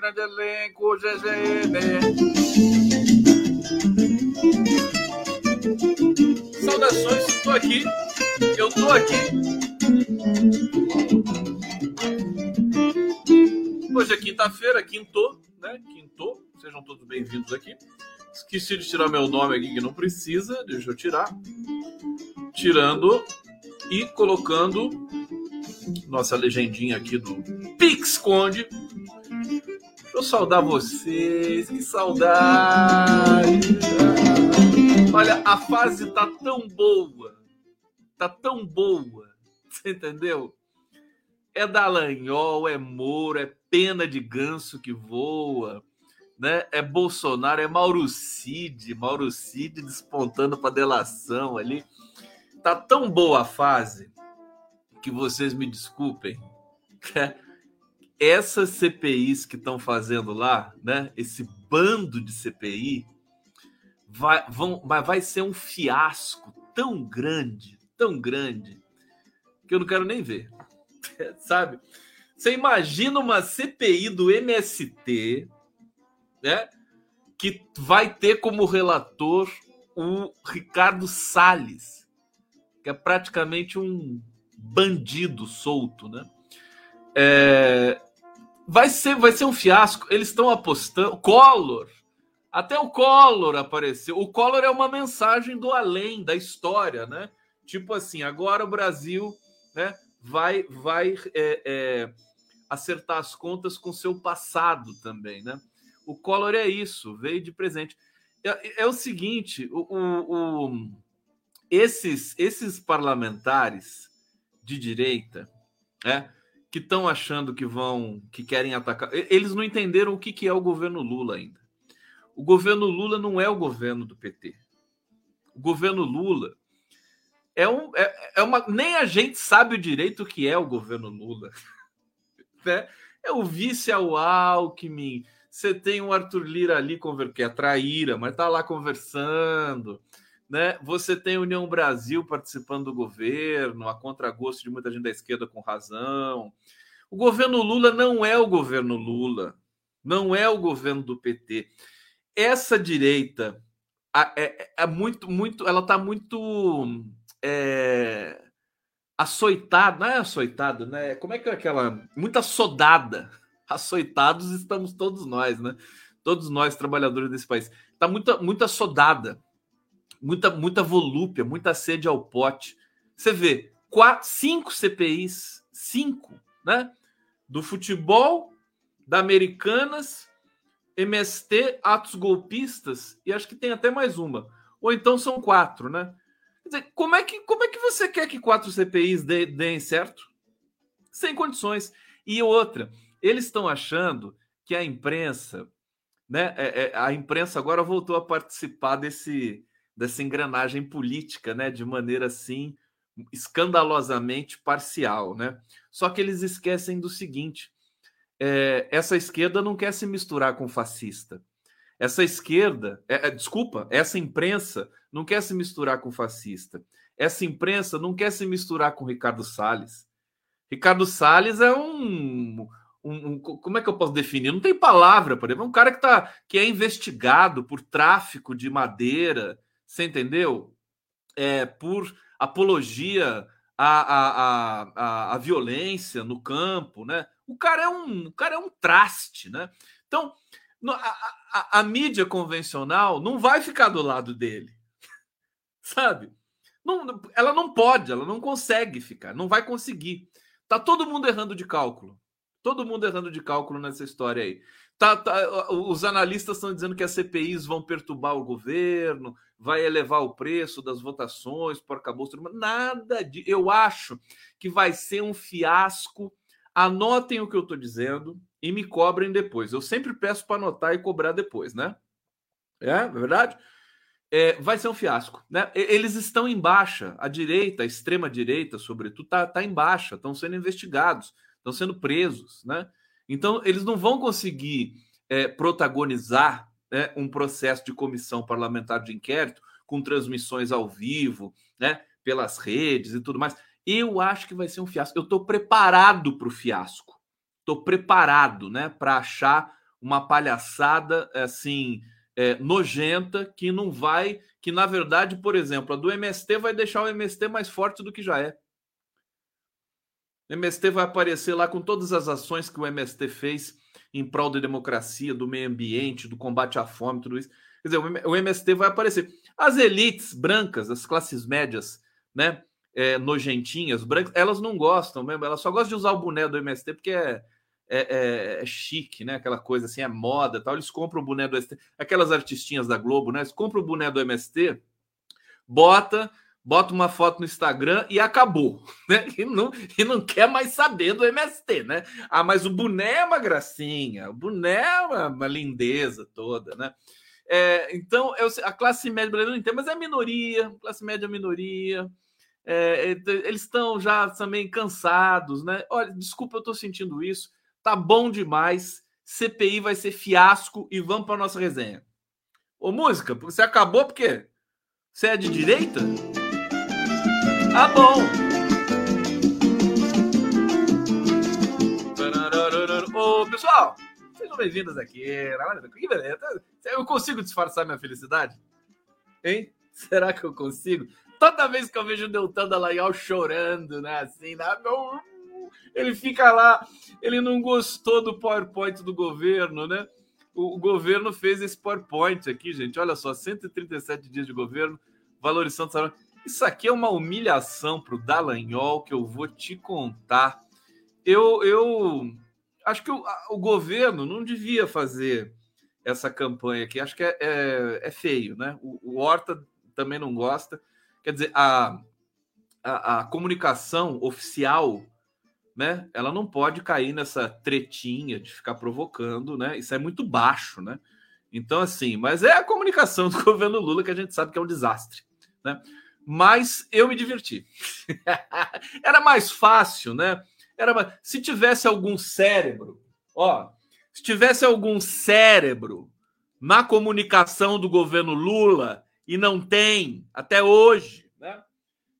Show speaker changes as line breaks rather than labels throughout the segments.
grande elenco, GGN. Saudações, estou aqui. Eu estou aqui Hoje é quinta-feira, quinto, né? Quinto. Sejam todos bem-vindos aqui. Esqueci de tirar meu nome aqui que não precisa, deixa eu tirar. Tirando e colocando nossa legendinha aqui do Pix Conde. Eu saudar vocês, que saudade! Olha, a fase tá tão boa, tá tão boa, você entendeu? É Dallagnol, é Moro, é pena de ganso que voa, né? É Bolsonaro, é Mauro Cid, Mauro Cid despontando para delação ali. Tá tão boa a fase que vocês me desculpem. Essas CPIs que estão fazendo lá, né? Esse bando de CPI vai, vão, vai ser um fiasco tão grande, tão grande, que eu não quero nem ver. Sabe? Você imagina uma CPI do MST, né? Que vai ter como relator o Ricardo Salles, que é praticamente um bandido solto, né? É, vai ser, vai ser um fiasco. Eles estão apostando. Collor, até o Collor apareceu. O Collor é uma mensagem do além da história, né? Tipo assim, agora o Brasil, né? vai, vai é, é, acertar as contas com seu passado também, né? O Collor é isso, veio de presente. É, é o seguinte, o, o, o, esses, esses parlamentares de direita, é, que estão achando que vão, que querem atacar, eles não entenderam o que, que é o governo Lula ainda. O governo Lula não é o governo do PT. O governo Lula é, um, é, é uma. Nem a gente sabe o direito que é o governo Lula. Né? É o vice ao Alckmin. Você tem o Arthur Lira ali, que é traíra, mas tá lá conversando. Né? Você tem a União Brasil participando do governo, a contragosto de muita gente da esquerda com razão. O governo Lula não é o governo Lula, não é o governo do PT. Essa direita é, é, é muito, muito, ela está muito é, açoitado, não é açoitado, né? Como é que é aquela. Muita sodada. Açoitados estamos todos nós, né? Todos nós, trabalhadores desse país. Tá muita, muita sodada, muita, muita volúpia, muita sede ao pote. Você vê, quatro, cinco CPIs, cinco, né? Do futebol, da Americanas, MST, atos golpistas, e acho que tem até mais uma. Ou então são quatro, né? dizer, como é que, como é que você quer que quatro CPIs deem certo? Sem condições. E outra, eles estão achando que a imprensa, né? É, é, a imprensa agora voltou a participar desse, dessa engrenagem política, né? De maneira assim escandalosamente parcial, né? Só que eles esquecem do seguinte: é, essa esquerda não quer se misturar com fascista. Essa esquerda, é, é, desculpa, essa imprensa não quer se misturar com fascista. Essa imprensa não quer se misturar com Ricardo Salles. Ricardo Salles é um, um, um, como é que eu posso definir? Não tem palavra, por exemplo, é um cara que tá que é investigado por tráfico de madeira, você entendeu? É, por apologia à, à, à, à, violência no campo, né? O cara é um, o cara é um traste, né? Então, a, a, a, mídia convencional não vai ficar do lado dele, sabe? Não, ela não pode, ela não consegue ficar, não vai conseguir. Tá todo mundo errando de cálculo. Todo mundo errando de cálculo nessa história aí. Tá, tá, os analistas estão dizendo que as CPIs vão perturbar o governo, vai elevar o preço das votações, por acabou nada de. Eu acho que vai ser um fiasco. Anotem o que eu estou dizendo e me cobrem depois. Eu sempre peço para anotar e cobrar depois, né? É, é verdade? é, vai ser um fiasco. Né? Eles estão em baixa, a direita, a extrema-direita, sobretudo, está tá em baixa, estão sendo investigados, estão sendo presos. Né? Então, eles não vão conseguir é, protagonizar né, um processo de comissão parlamentar de inquérito com transmissões ao vivo, né, pelas redes e tudo mais. Eu acho que vai ser um fiasco. Eu estou preparado para o fiasco. Estou preparado né, para achar uma palhaçada assim é, nojenta que não vai, que na verdade, por exemplo, a do MST vai deixar o MST mais forte do que já é. O MST vai aparecer lá com todas as ações que o MST fez em prol da democracia, do meio ambiente, do combate à fome, tudo isso. Quer dizer, o MST vai aparecer. As elites brancas, as classes médias, né, é, nojentinhas, brancas, elas não gostam mesmo, elas só gostam de usar o boné do MST porque é, é, é, é, chique, né? Aquela coisa assim, é moda tal. Eles compram o boné do MST, aquelas artistinhas da Globo, né? Eles compram o boné do MST, bota, bota uma foto no Instagram e acabou, né? E não, e não quer mais saber do MST, né? Ah, mas o boné é uma gracinha, o boné é uma, uma lindeza toda, né? É, então, eu, a classe média brasileira não entende, mas é minoria, classe média é minoria. É, eles estão já também cansados, né? Olha, desculpa, eu estou sentindo isso. Tá bom demais. CPI vai ser fiasco e vamos para nossa resenha. Ô, música, você acabou porque você é de direita? Ah, bom. Ô, pessoal, sejam bem-vindos aqui. Que beleza. Eu consigo disfarçar minha felicidade? Hein? Será que eu consigo? Toda vez que eu vejo o Deltan Dallagnol chorando, né? Assim, né? ele fica lá, ele não gostou do PowerPoint do governo, né? O, governo fez esse PowerPoint aqui, gente. Olha só, 137 dias de governo, valorização do salário. Isso aqui é uma humilhação para o Dallagnol que eu vou te contar. Eu, eu acho que o, o governo não devia fazer essa campanha aqui. Acho que é, é, é feio, né? O, o, Horta também não gosta. Quer dizer, a, a, a comunicação oficial né? Ela não pode cair nessa tretinha de ficar provocando, né? Isso é muito baixo, né? Então, assim, mas é a comunicação do governo Lula que a gente sabe que é um desastre, né? Mas eu me diverti. Era mais fácil, né? Era mais... se tivesse algum cérebro, ó, se tivesse algum cérebro na comunicação do governo Lula e não tem até hoje, né?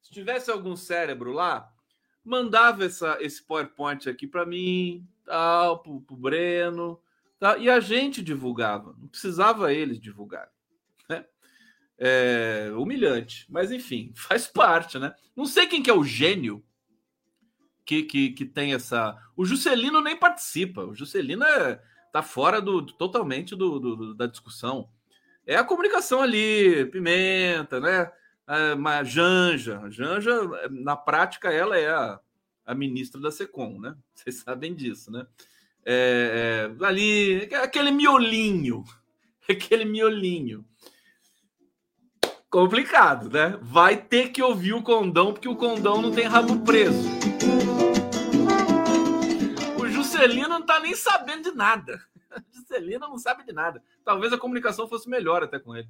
Se tivesse algum cérebro lá, mandava essa, esse PowerPoint aqui para mim, tal, para o Breno, tal, e a gente divulgava, não precisava eles divulgar. É, humilhante, mas enfim, faz parte, né? Não sei quem que é o gênio que, que, que tem essa. O Juscelino nem participa, o Juscelino é, tá fora do, totalmente do, do, da discussão. É a comunicação ali, pimenta, né? a Janja. Janja, na prática, ela é a, a ministra da SECOM, né? Vocês sabem disso, né? É, é, ali, aquele miolinho, aquele miolinho. Complicado, né? Vai ter que ouvir o condão, porque o condão não tem rabo preso. O Juscelino não tá nem sabendo de nada. O Juscelino não sabe de nada. Talvez a comunicação fosse melhor até com ele.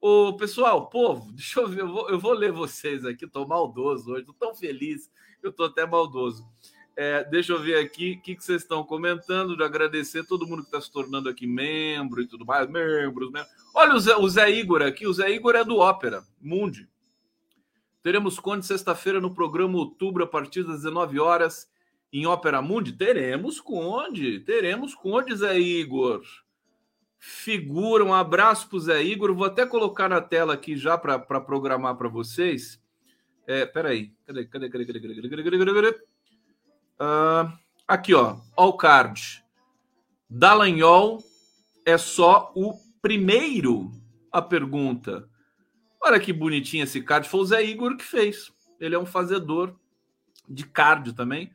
Ô, pessoal, povo, deixa eu ver, eu vou, eu vou ler vocês aqui, tô maldoso hoje, tô tão feliz, eu tô até maldoso. É, deixa eu ver aqui o que, que vocês estão comentando, de agradecer todo mundo que está se tornando aqui membro e tudo mais, membros, membros. Olha o Zé, o Zé Igor aqui, o Zé Igor é do Ópera, Mundi. Teremos Conde sexta-feira no programa Outubro, a partir das 19 horas, em Ópera Mundi? Teremos Conde, teremos Conde, Zé Igor figura. Um abraço para o Zé Igor. Vou até colocar na tela aqui já para programar para vocês. É, peraí. Cadê, cadê, cadê, cadê, cadê, cadê, cadê, cadê, cadê? Uh, aqui, ó. Ó o card. Dallagnol é só o primeiro a pergunta. Olha que bonitinho esse card. Foi o Zé Igor que fez. Ele é um fazedor de card também.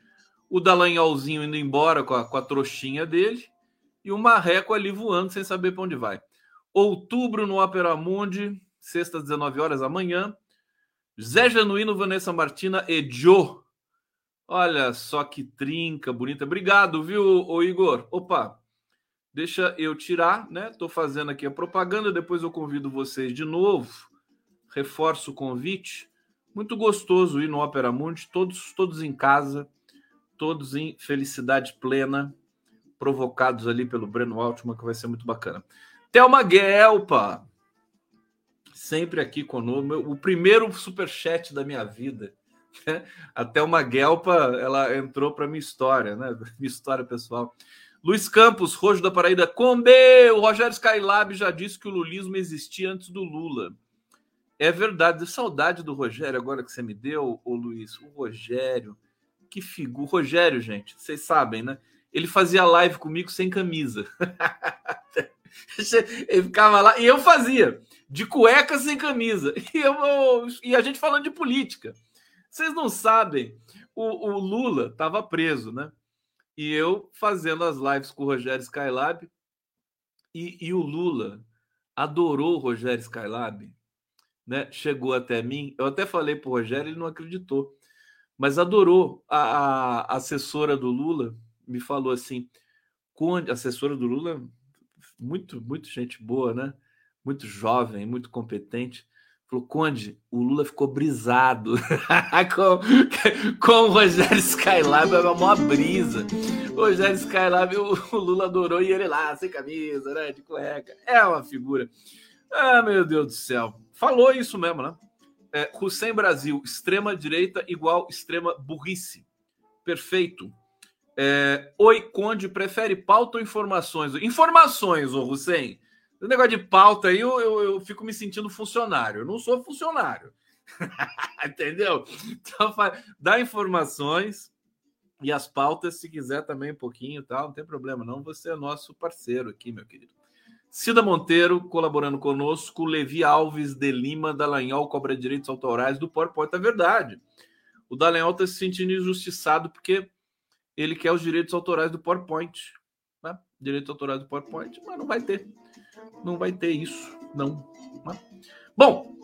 O Dallagnolzinho indo embora com a, com a trouxinha dele e o Marreco ali voando sem saber para onde vai. Outubro no Opera Mundi, sexta, 19 horas amanhã. Zé Genuíno, Vanessa Martina e Joe. Olha só que trinca bonita. Obrigado, viu, ô Igor? Opa, Deixa eu tirar, né? Estou fazendo aqui a propaganda, depois eu convido vocês de novo. Reforço o convite. Muito gostoso ir no Opera Mundi, todos, todos em casa, todos em felicidade plena, provocados ali pelo Breno Altman, que vai ser muito bacana. Thelma Guelpa, sempre aqui conosco, o primeiro superchat da minha vida. Né? A Thelma Guelpa, ela entrou para minha história, né? Minha história pessoal. Luiz Campos, Rojo da Paraíba, Combe, o Rogério Skylab já disse que o lulismo existia antes do Lula. É verdade, saudade do Rogério agora que você me deu, ô Luiz. O Rogério, que figura. O Rogério, gente, vocês sabem, né? Ele fazia live comigo sem camisa. Ele ficava lá e eu fazia, de cueca sem camisa. E, eu, e a gente falando de política. Vocês não sabem, o, o Lula estava preso, né? E eu fazendo as lives com o Rogério Skylab. E, e o Lula adorou o Rogério Skylab. Né? Chegou até mim. Eu até falei para o Rogério, ele não acreditou. Mas adorou. A, a, assessora do Lula me falou assim: Conde, assessora do Lula, muito, muito gente boa, né? Muito jovem, muito competente. Falou, Conde, o Lula ficou brisado com, com o Rogério Skylab, é uma brisa. O Rogério Skylab, o, o Lula adorou e ele lá, sem camisa, né? De cueca. É uma figura. Ah, meu Deus do céu. Falou isso mesmo, né? É, Hussein Brasil, extrema direita igual extrema burrice. Perfeito. É, Oi, Conde, prefere pauta ou informações? Informações, ô Hussein. O negócio de pauta aí, eu, eu, eu, fico me sentindo funcionário. Eu não sou funcionário. Entendeu? Então, dá informações e as pautas, se quiser também um pouquinho tal, não tem problema, não. Você é nosso parceiro aqui, meu querido. Cida Monteiro colaborando conosco, Levi Alves de Lima, Dallagnol cobra direitos autorais do PowerPoint. É verdade. O Dallagnol está se sentindo injustiçado porque ele quer os direitos autorais do PowerPoint. Né? Direitos autorais do PowerPoint, mas não vai ter não vai ter isso, não. Né? Bom,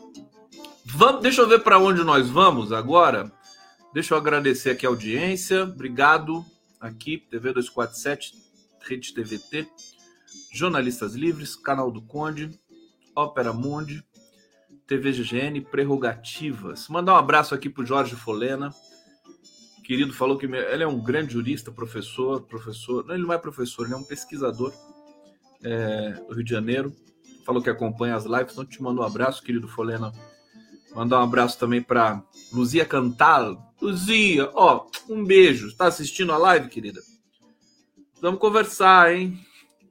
vamos, deixa eu ver para onde nós vamos agora. Deixa eu agradecer aqui a audiência. Obrigado aqui, TV 247, Rede TVT, Jornalistas Livres, Canal do Conde, Ópera Mundi, TV GGN, Prerrogativas. Mandar um abraço aqui para o Jorge Folena. Querido, falou que ele é um grande jurista, professor, professor. Não, ele não é professor, ele é um pesquisador é, do Rio de Janeiro. Falou que acompanha as lives, então te mando um abraço, querido Folena. Mandar um abraço também para Luzia Cantal. Luzia, ó, um beijo. Está assistindo a live, querida? Vamos conversar, hein?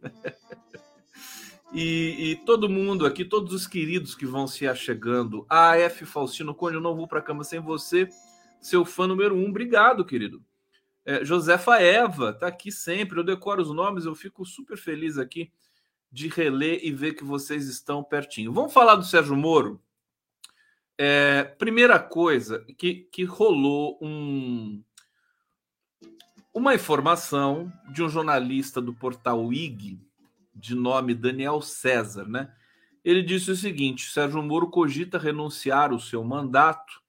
e, e, todo mundo aqui, todos os queridos que vão se achegando. A F Faustino Conde, eu não vou para cama sem você. Seu fã número um, obrigado, querido. É, Josefa Eva está aqui sempre. Eu decoro os nomes, eu fico super feliz aqui de reler e ver que vocês estão pertinho. Vamos falar do Sérgio Moro? É, primeira coisa, que, que rolou um, uma informação de um jornalista do portal IG, de nome Daniel César, né? Ele disse o seguinte: Sérgio Moro cogita renunciar o seu mandato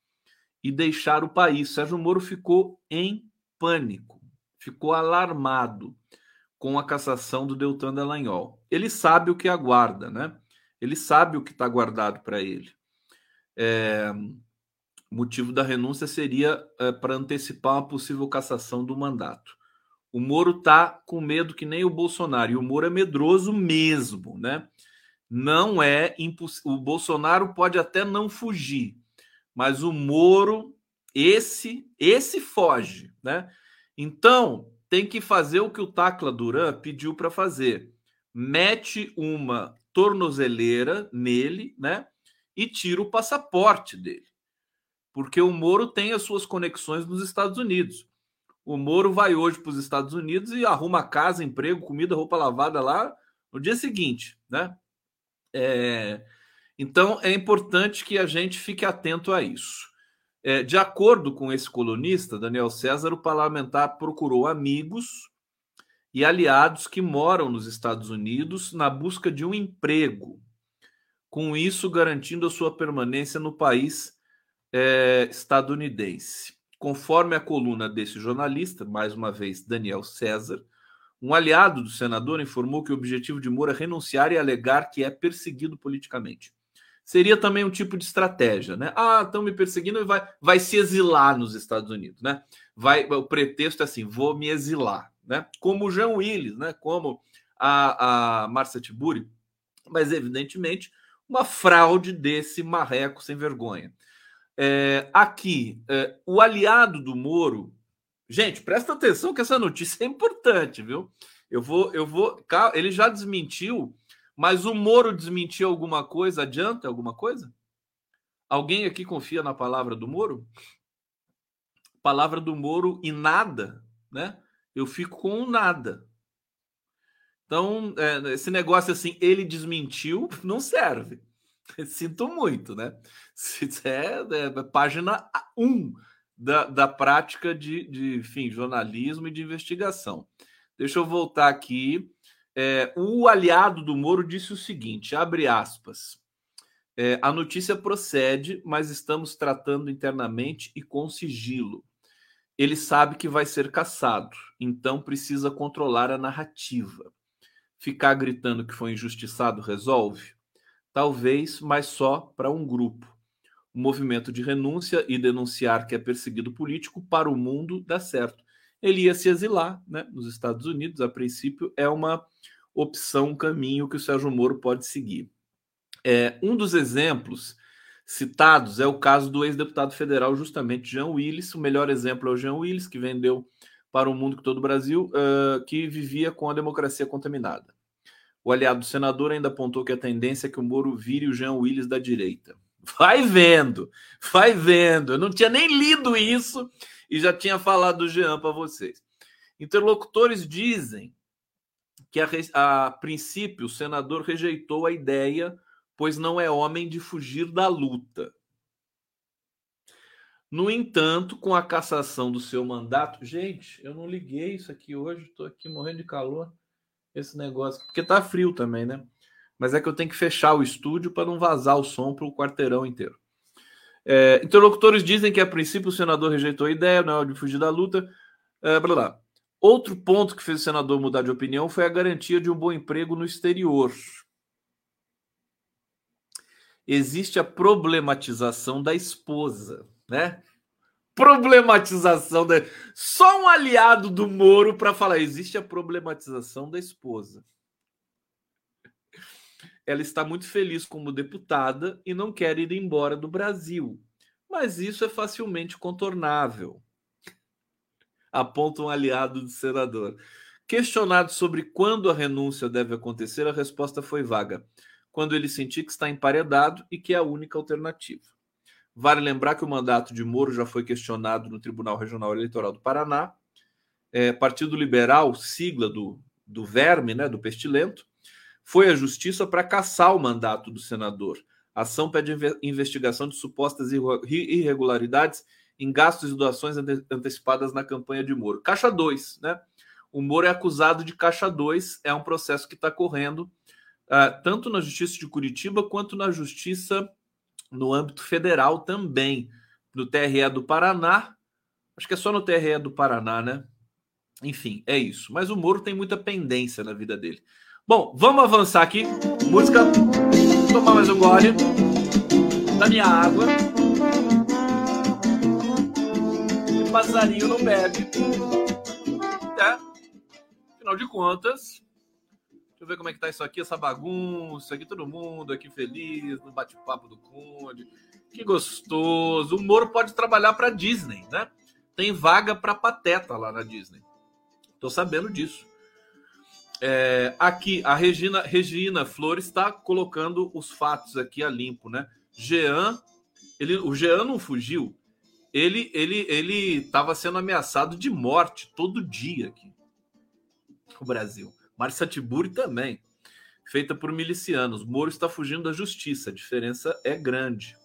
e deixar o país. Sérgio Moro ficou em pânico, ficou alarmado com a cassação do Deltan Dallagnol. Ele sabe o que aguarda, né? Ele sabe o que está guardado para ele. É, motivo da renúncia seria é, para antecipar uma possível cassação do mandato. O Moro está com medo que nem o Bolsonaro, e o Moro é medroso mesmo, né? Não é impossível. O Bolsonaro pode até não fugir, mas o Moro, esse, esse foge, né? Então, tem que fazer o que o Tacla Duran pediu para fazer. Mete uma tornozeleira nele, né? E tira o passaporte dele. Porque o Moro tem as suas conexões nos Estados Unidos. O Moro vai hoje para os Estados Unidos e arruma casa, emprego, comida, roupa lavada lá no dia seguinte, né? É... Então é importante que a gente fique atento a isso. É, de acordo com esse colunista, Daniel César, o parlamentar procurou amigos e aliados que moram nos Estados Unidos na busca de um emprego, com isso garantindo a sua permanência no país é, estadunidense. Conforme a coluna desse jornalista, mais uma vez Daniel César, Um aliado do senador informou que o objetivo de Moura é renunciar e alegar que é perseguido politicamente. Seria também um tipo de estratégia, né? Ah, estão me perseguindo e vai, vai se exilar nos Estados Unidos, né? Vai, o pretexto é assim, vou me exilar, né? Como o Jean Willis, né? Como a, a Marcia Tiburi, mas evidentemente uma fraude desse marreco sem vergonha. É, aqui, é, o aliado do Moro. Gente, presta atenção que essa notícia é importante, viu? Eu vou, eu vou. Ele já desmentiu, mas o Moro desmentiu alguma coisa? Adianta alguma coisa? Alguém aqui confia na palavra do Moro? Palavra do Moro e nada, né? Eu fico com nada. Então, é, esse negócio assim, ele desmentiu, não serve. Sinto muito, né? Isso é, é página 1 da, da prática de, de enfim, jornalismo e de investigação. Deixa eu voltar aqui. É, o aliado do Moro disse o seguinte: abre aspas. É, a notícia procede, mas estamos tratando internamente e com sigilo. Ele sabe que vai ser caçado, então precisa controlar a narrativa. Ficar gritando que foi injustiçado resolve? Talvez, mas só para um grupo. O movimento de renúncia e denunciar que é perseguido político para o mundo dá certo. Ele ia se exilar né, nos Estados Unidos, a princípio, é uma opção, um caminho que o Sérgio Moro pode seguir. É, um dos exemplos citados é o caso do ex-deputado federal, justamente Jean Willis. O melhor exemplo é o Jean Willis, que vendeu para o mundo que todo o Brasil, uh, que vivia com a democracia contaminada. O aliado do senador ainda apontou que a tendência é que o Moro vire o Jean Willis da direita. Vai vendo, vai vendo. Eu não tinha nem lido isso e já tinha falado do Jean para vocês. Interlocutores dizem que, a, a princípio, o senador rejeitou a ideia, pois não é homem de fugir da luta. No entanto, com a cassação do seu mandato, gente, eu não liguei isso aqui hoje, estou aqui morrendo de calor, esse negócio, porque tá frio também, né? Mas é que eu tenho que fechar o estúdio para não vazar o som para o quarteirão inteiro. É, interlocutores dizem que a princípio o senador rejeitou a ideia, não é de fugir da luta. É, blá, blá. Outro ponto que fez o senador mudar de opinião foi a garantia de um bom emprego no exterior. Existe a problematização da esposa né? Problematização da. Só um aliado do Moro para falar. Existe a problematização da esposa. Ela está muito feliz como deputada e não quer ir embora do Brasil. Mas isso é facilmente contornável. Aponta um aliado do senador. Questionado sobre quando a renúncia deve acontecer, a resposta foi vaga. Quando ele sentir que está emparedado e que é a única alternativa. Vale lembrar que o mandato de Moro já foi questionado no Tribunal Regional Eleitoral do Paraná. É, Partido Liberal, sigla do, do verme, né, do pestilento, foi à justiça para caçar o mandato do senador. A ação pede investigação de supostas irregularidades em gastos e doações antecipadas na campanha de Moro. Caixa 2, né? O Moro é acusado de Caixa 2, é um processo que está correndo uh, tanto na Justiça de Curitiba quanto na Justiça no âmbito federal também, no TRE do Paraná. Acho que é só no TRE do Paraná, né? Enfim, é isso. Mas o Moro tem muita pendência na vida dele. Bom, vamos avançar aqui. Música. Vou tomar mais um gole da minha água. O passarinho não bebe. É. Afinal de contas, Deixa eu ver como é que tá isso aqui, essa bagunça aqui, todo mundo aqui feliz no bate-papo do Conde. Que gostoso. O Moro pode trabalhar para Disney, né? Tem vaga para Pateta lá na Disney. Tô sabendo disso. É, aqui, a Regina, Regina Flores está colocando os fatos aqui a limpo, né? Jean, ele, o Jean não fugiu. Ele ele ele estava sendo ameaçado de morte todo dia aqui no Brasil. Marcia Tiburi também, feita por milicianos. Moro está fugindo da justiça, a diferença é grande.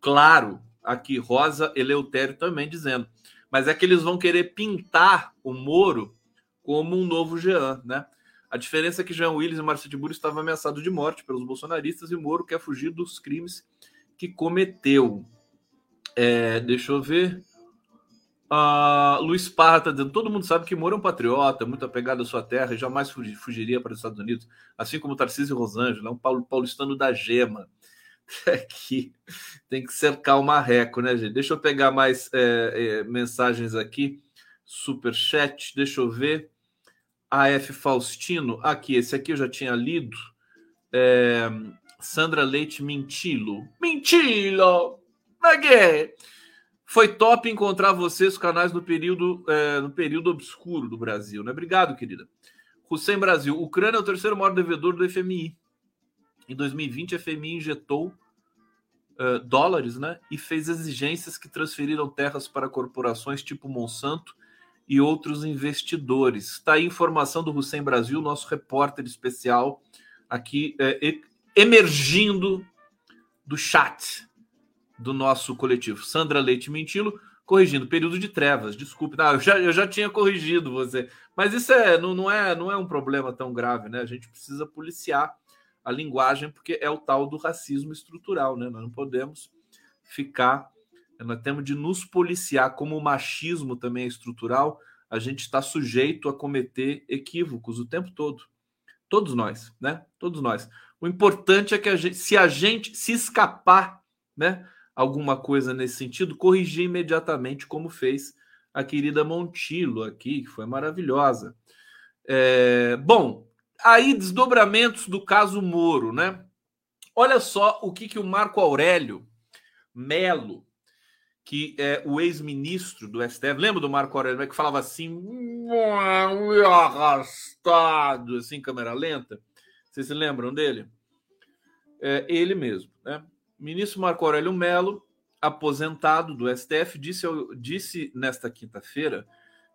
Claro, aqui Rosa Eleutério também dizendo, mas é que eles vão querer pintar o Moro como um novo Jean, né? A diferença é que Jean Willis e Marcia Tiburi estavam ameaçados de morte pelos bolsonaristas e Moro quer fugir dos crimes que cometeu. É, deixa eu ver. Uh, Luiz Parra está dizendo: todo mundo sabe que Moro é um patriota, muito apegado à sua terra e jamais fugiria para os Estados Unidos, assim como Tarcísio Rosângela, é um paulistano da gema. Aqui tem que cercar o marreco, né, gente? Deixa eu pegar mais é, é, mensagens aqui. Super chat, deixa eu ver. AF Faustino, aqui, esse aqui eu já tinha lido. É, Sandra Leite Mintilo. Mintilo! Naguê! Foi top encontrar vocês, canais no período, é, no período obscuro do Brasil, né? Obrigado, querida. Hussein Brasil. Ucrânia é o terceiro maior devedor do FMI. Em 2020, a FMI injetou uh, dólares né, e fez exigências que transferiram terras para corporações tipo Monsanto e outros investidores. Está aí informação do Hussein Brasil, nosso repórter especial aqui é, emergindo do chat do nosso coletivo. Sandra Leite Mentilo, corrigindo, período de trevas, desculpe. Não, eu, já, eu já tinha corrigido você. Mas isso é, não, não, é, não é um problema tão grave, né? A gente precisa policiar a linguagem, porque é o tal do racismo estrutural, né? Nós não podemos ficar. Nós temos de nos policiar, como o machismo também é estrutural, a gente está sujeito a cometer equívocos o tempo todo. Todos nós, né? Todos nós. O importante é que a gente, se a gente se escapar, né, alguma coisa nesse sentido, corrigir imediatamente, como fez a querida Montilo aqui, que foi maravilhosa. É, bom, aí desdobramentos do caso Moro, né? Olha só o que, que o Marco Aurélio Melo, que é o ex-ministro do STF, lembra do Marco Aurélio que falava assim, arrastado, assim, câmera lenta? Vocês se lembram dele? É ele mesmo, né? Ministro Marco Aurélio Melo, aposentado do STF, disse, disse nesta quinta-feira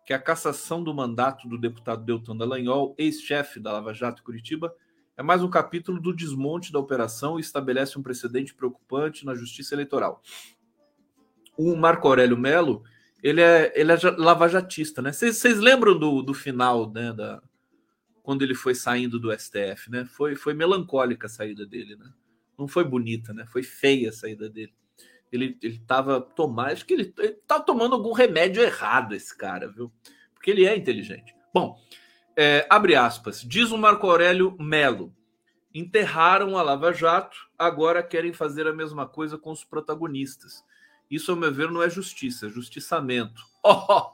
que a cassação do mandato do deputado Deltan Dallagnol, ex-chefe da Lava Jato Curitiba, é mais um capítulo do desmonte da operação e estabelece um precedente preocupante na justiça eleitoral. O Marco Aurélio Melo, ele é, ele é lavajatista, né? Vocês lembram do, do final, né? Da, quando ele foi saindo do STF, né? Foi, foi melancólica a saída dele, né? Não foi bonita, né? Foi feia a saída dele ele estava tomando, acho que ele, estava tomando algum remédio errado, esse cara, viu? Porque ele é inteligente. Bom, é, abre aspas, diz o Marco Aurélio Melo. Enterraram a Lava Jato, agora querem fazer a mesma coisa com os protagonistas. Isso, ao meu ver, não é justiça, é justiçamento. Oh,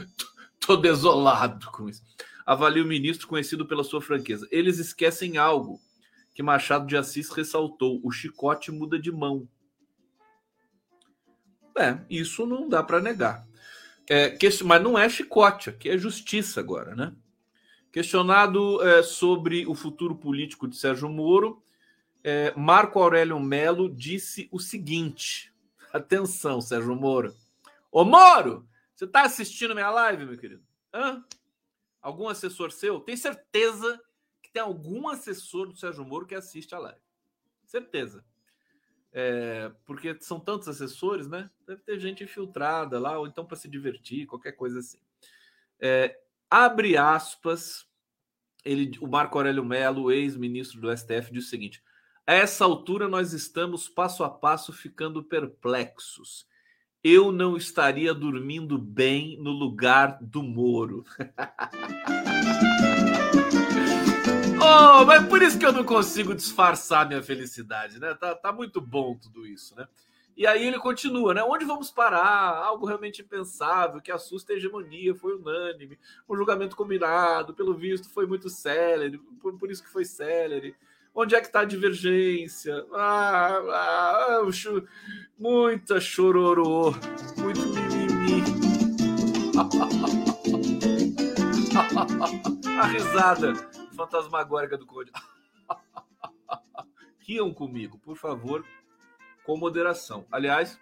tô desolado com isso. Avalia o ministro conhecido pela sua franqueza. Eles esquecem algo que Machado de Assis ressaltou: o chicote muda de mão. É, isso não dá para negar. É, que, mas não é chicote, aqui é justiça agora, né? Questionado é, sobre o futuro político de Sérgio Moro, é, Marco Aurélio Melo disse o seguinte: atenção, Sérgio Moro. Ô Moro, você está assistindo minha live, meu querido? Hã? Algum assessor seu? Tem certeza tem algum assessor do Sérgio Moro que assiste a live. Certeza. É, porque são tantos assessores, né? Deve ter gente infiltrada lá, ou então para se divertir, qualquer coisa assim. É, abre aspas, ele, o Marco Aurélio Melo, ex-ministro do STF, diz o seguinte: a essa altura nós estamos passo a passo ficando perplexos. Eu não estaria dormindo bem no lugar do Moro. Oh, mas por isso que eu não consigo disfarçar minha felicidade, né? Tá, tá muito bom tudo isso, né? E aí ele continua, né? Onde vamos parar? Algo realmente impensável, que assusta a hegemonia, foi unânime. Um julgamento combinado, pelo visto, foi muito célere, por, por isso que foi célere. Onde é que está a divergência? Ah, ah, muita chororô, muito mimimi. a risada fantasmagórica do Conde. Riam comigo, por favor, com moderação. Aliás,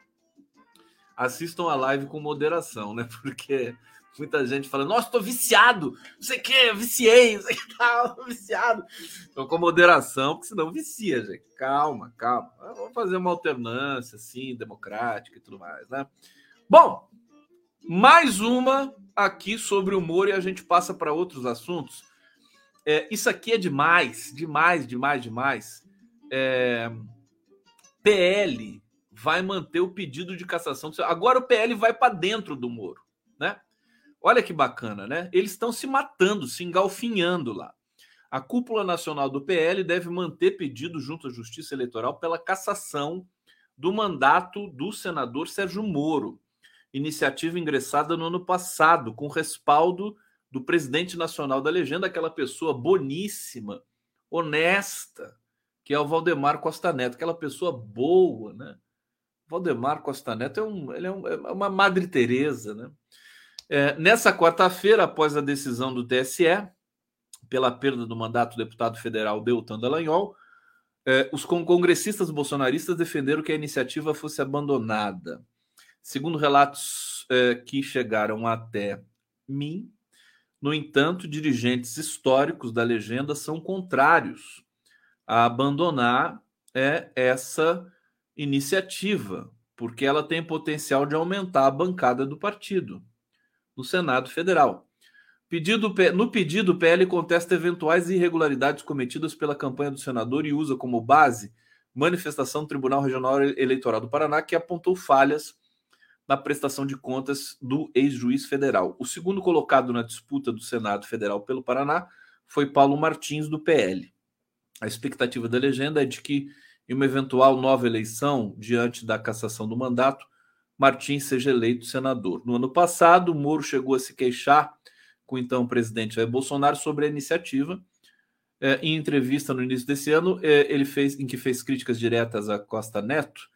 assistam a live com moderação, né? Porque muita gente fala, nossa, tô viciado, não sei o que, viciei, não sei o que, tá, viciado. Então, com moderação, porque senão vicia, gente. Calma, calma. Vamos fazer uma alternância, assim, democrática e tudo mais, né? Bom, mais uma aqui sobre humor e a gente passa para outros assuntos. É, isso aqui é demais, demais, demais, demais. É, PL vai manter o pedido de cassação. Agora o PL vai para dentro do Moro, né? Olha que bacana, né? Eles estão se matando, se engalfinhando lá. A cúpula nacional do PL deve manter pedido junto à Justiça Eleitoral pela cassação do mandato do senador Sérgio Moro, iniciativa ingressada no ano passado, com respaldo do presidente nacional da legenda, aquela pessoa boníssima, honesta, que é o Valdemar Costa Neto, aquela pessoa boa, né? Valdemar Costa Neto é, um, ele é, um, é uma Madre Teresa, né? É, nessa quarta-feira, após a decisão do TSE, pela perda do mandato do deputado federal Deltan Dallagnol, é, os congressistas bolsonaristas defenderam que a iniciativa fosse abandonada. Segundo relatos é, que chegaram até mim, no entanto, dirigentes históricos da legenda são contrários a abandonar é, essa iniciativa, porque ela tem potencial de aumentar a bancada do partido no Senado Federal. Pedido, no pedido, o PL contesta eventuais irregularidades cometidas pela campanha do senador e usa como base manifestação do Tribunal Regional Eleitoral do Paraná, que apontou falhas na prestação de contas do ex-juiz federal. O segundo colocado na disputa do Senado Federal pelo Paraná foi Paulo Martins, do PL. A expectativa da legenda é de que, em uma eventual nova eleição, diante da cassação do mandato, Martins seja eleito senador. No ano passado, Moro chegou a se queixar com o então presidente Jair Bolsonaro sobre a iniciativa. É, em entrevista no início desse ano, é, ele fez, em que fez críticas diretas a Costa Neto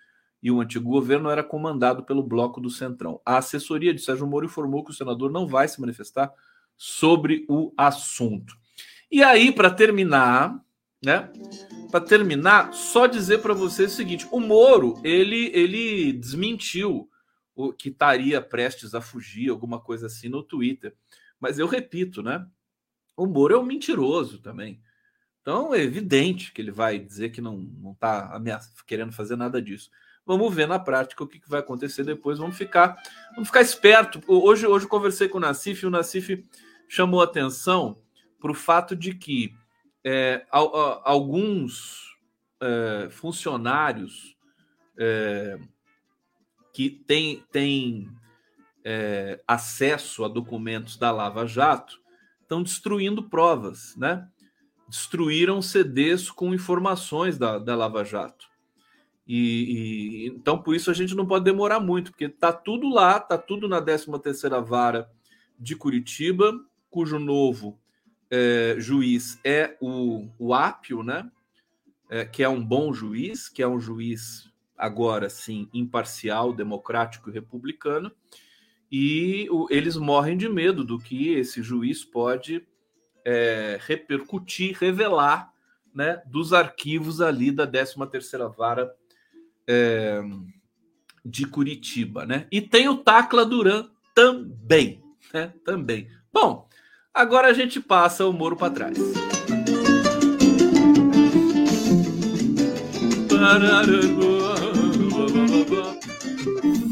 e o antigo governo era comandado pelo Bloco do Centrão. A assessoria de Sérgio Moro informou que o senador não vai se manifestar sobre o assunto. E aí, para terminar, né? Para terminar, só dizer para vocês o seguinte: o Moro ele ele desmentiu o que estaria prestes a fugir, alguma coisa assim no Twitter. Mas eu repito, né? O Moro é um mentiroso também. Então é evidente que ele vai dizer que não não está querendo fazer nada disso. Vamos ver na prática o que, vai acontecer depois. Vamos ficar vamos ficar esperto. Hoje hoje eu conversei com o Nassif e o Nassif chamou atenção para o fato de que é, alguns é, funcionários é, que têm, têm é, acesso a documentos da Lava Jato estão destruindo provas, né? Destruíram CDs com informações da, da Lava Jato. E, e, então por isso a gente não pode demorar muito, porque tá tudo lá, tá tudo na 13 terceira vara de Curitiba, cujo novo é, juiz é o, o Apio, né? É, que é um bom juiz, que é um juiz agora sim imparcial, democrático e republicano, e o, eles morrem de medo do que esse juiz pode é, repercutir, revelar, né, dos arquivos ali da 13 terceira vara é, de Curitiba, né? E tem o Tacla Duran também, né? Também. Bom, agora a gente passa o Moro para trás.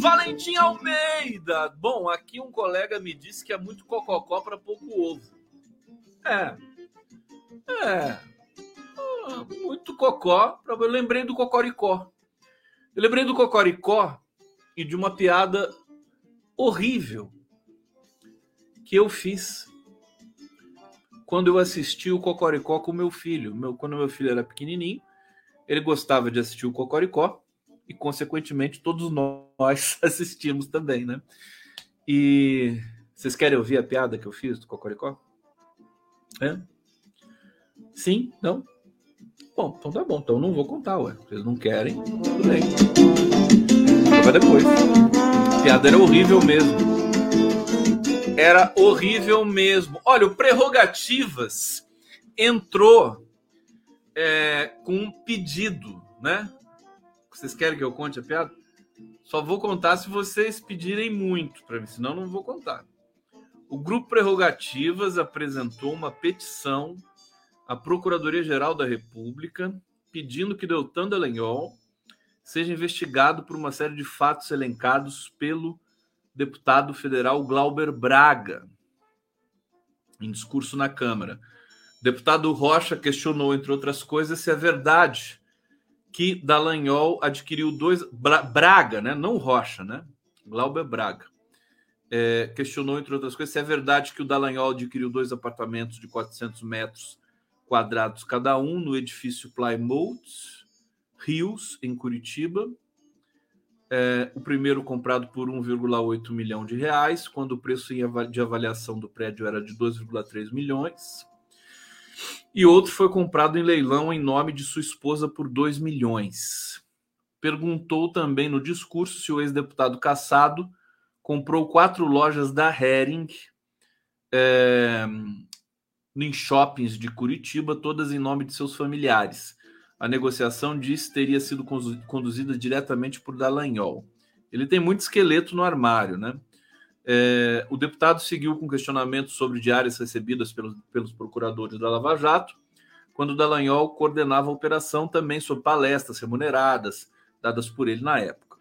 Valentim Almeida. Bom, aqui um colega me disse que é muito cococó para pouco ovo. É. É. Ah, muito cocó. Eu lembrei do cocoricó. Eu lembrei do cocoricó e de uma piada horrível que eu fiz quando eu assisti o Cocoricó com meu filho. Meu, quando meu filho era pequenininho, ele gostava de assistir o Cocoricó e, consequentemente, todos nós assistimos também, né? E vocês querem ouvir a piada que eu fiz do Cocoricó? É? Sim? Não? Bom, então tá bom. Então não vou contar, ué. Vocês não querem, tudo bem. Vai depois. A piada era horrível mesmo. Era horrível mesmo. Olha, o Prerrogativas entrou é, com um pedido, né? Vocês querem que eu conte a piada? Só vou contar se vocês pedirem muito para mim, senão não vou contar. O Grupo Prerrogativas apresentou uma petição à Procuradoria-Geral da República pedindo que Deltan Dallagnol seja investigado por uma série de fatos elencados pelo deputado federal Glauber Braga, em discurso na Câmara. O deputado Rocha questionou, entre outras coisas, se é verdade que Dallagnol adquiriu dois. Braga, né? Não Rocha, né? Glauber Braga. É, questionou, entre outras coisas, se é verdade que o Dallagnol adquiriu dois apartamentos de 400 metros quadrados cada um no edifício Plymouth Rios, em Curitiba. É, o primeiro comprado por 1,8 milhão de reais, quando o preço de avaliação do prédio era de 2,3 milhões e outro foi comprado em leilão em nome de sua esposa por 2 milhões. Perguntou também no discurso se o ex-deputado Cassado comprou quatro lojas da Hering é, em shoppings de Curitiba, todas em nome de seus familiares. A negociação disse teria sido conduzida diretamente por Dallagnol. Ele tem muito esqueleto no armário, né? É, o deputado seguiu com questionamentos sobre diárias recebidas pelos, pelos procuradores da Lava Jato, quando Dallagnol coordenava a operação também sobre palestras remuneradas dadas por ele na época.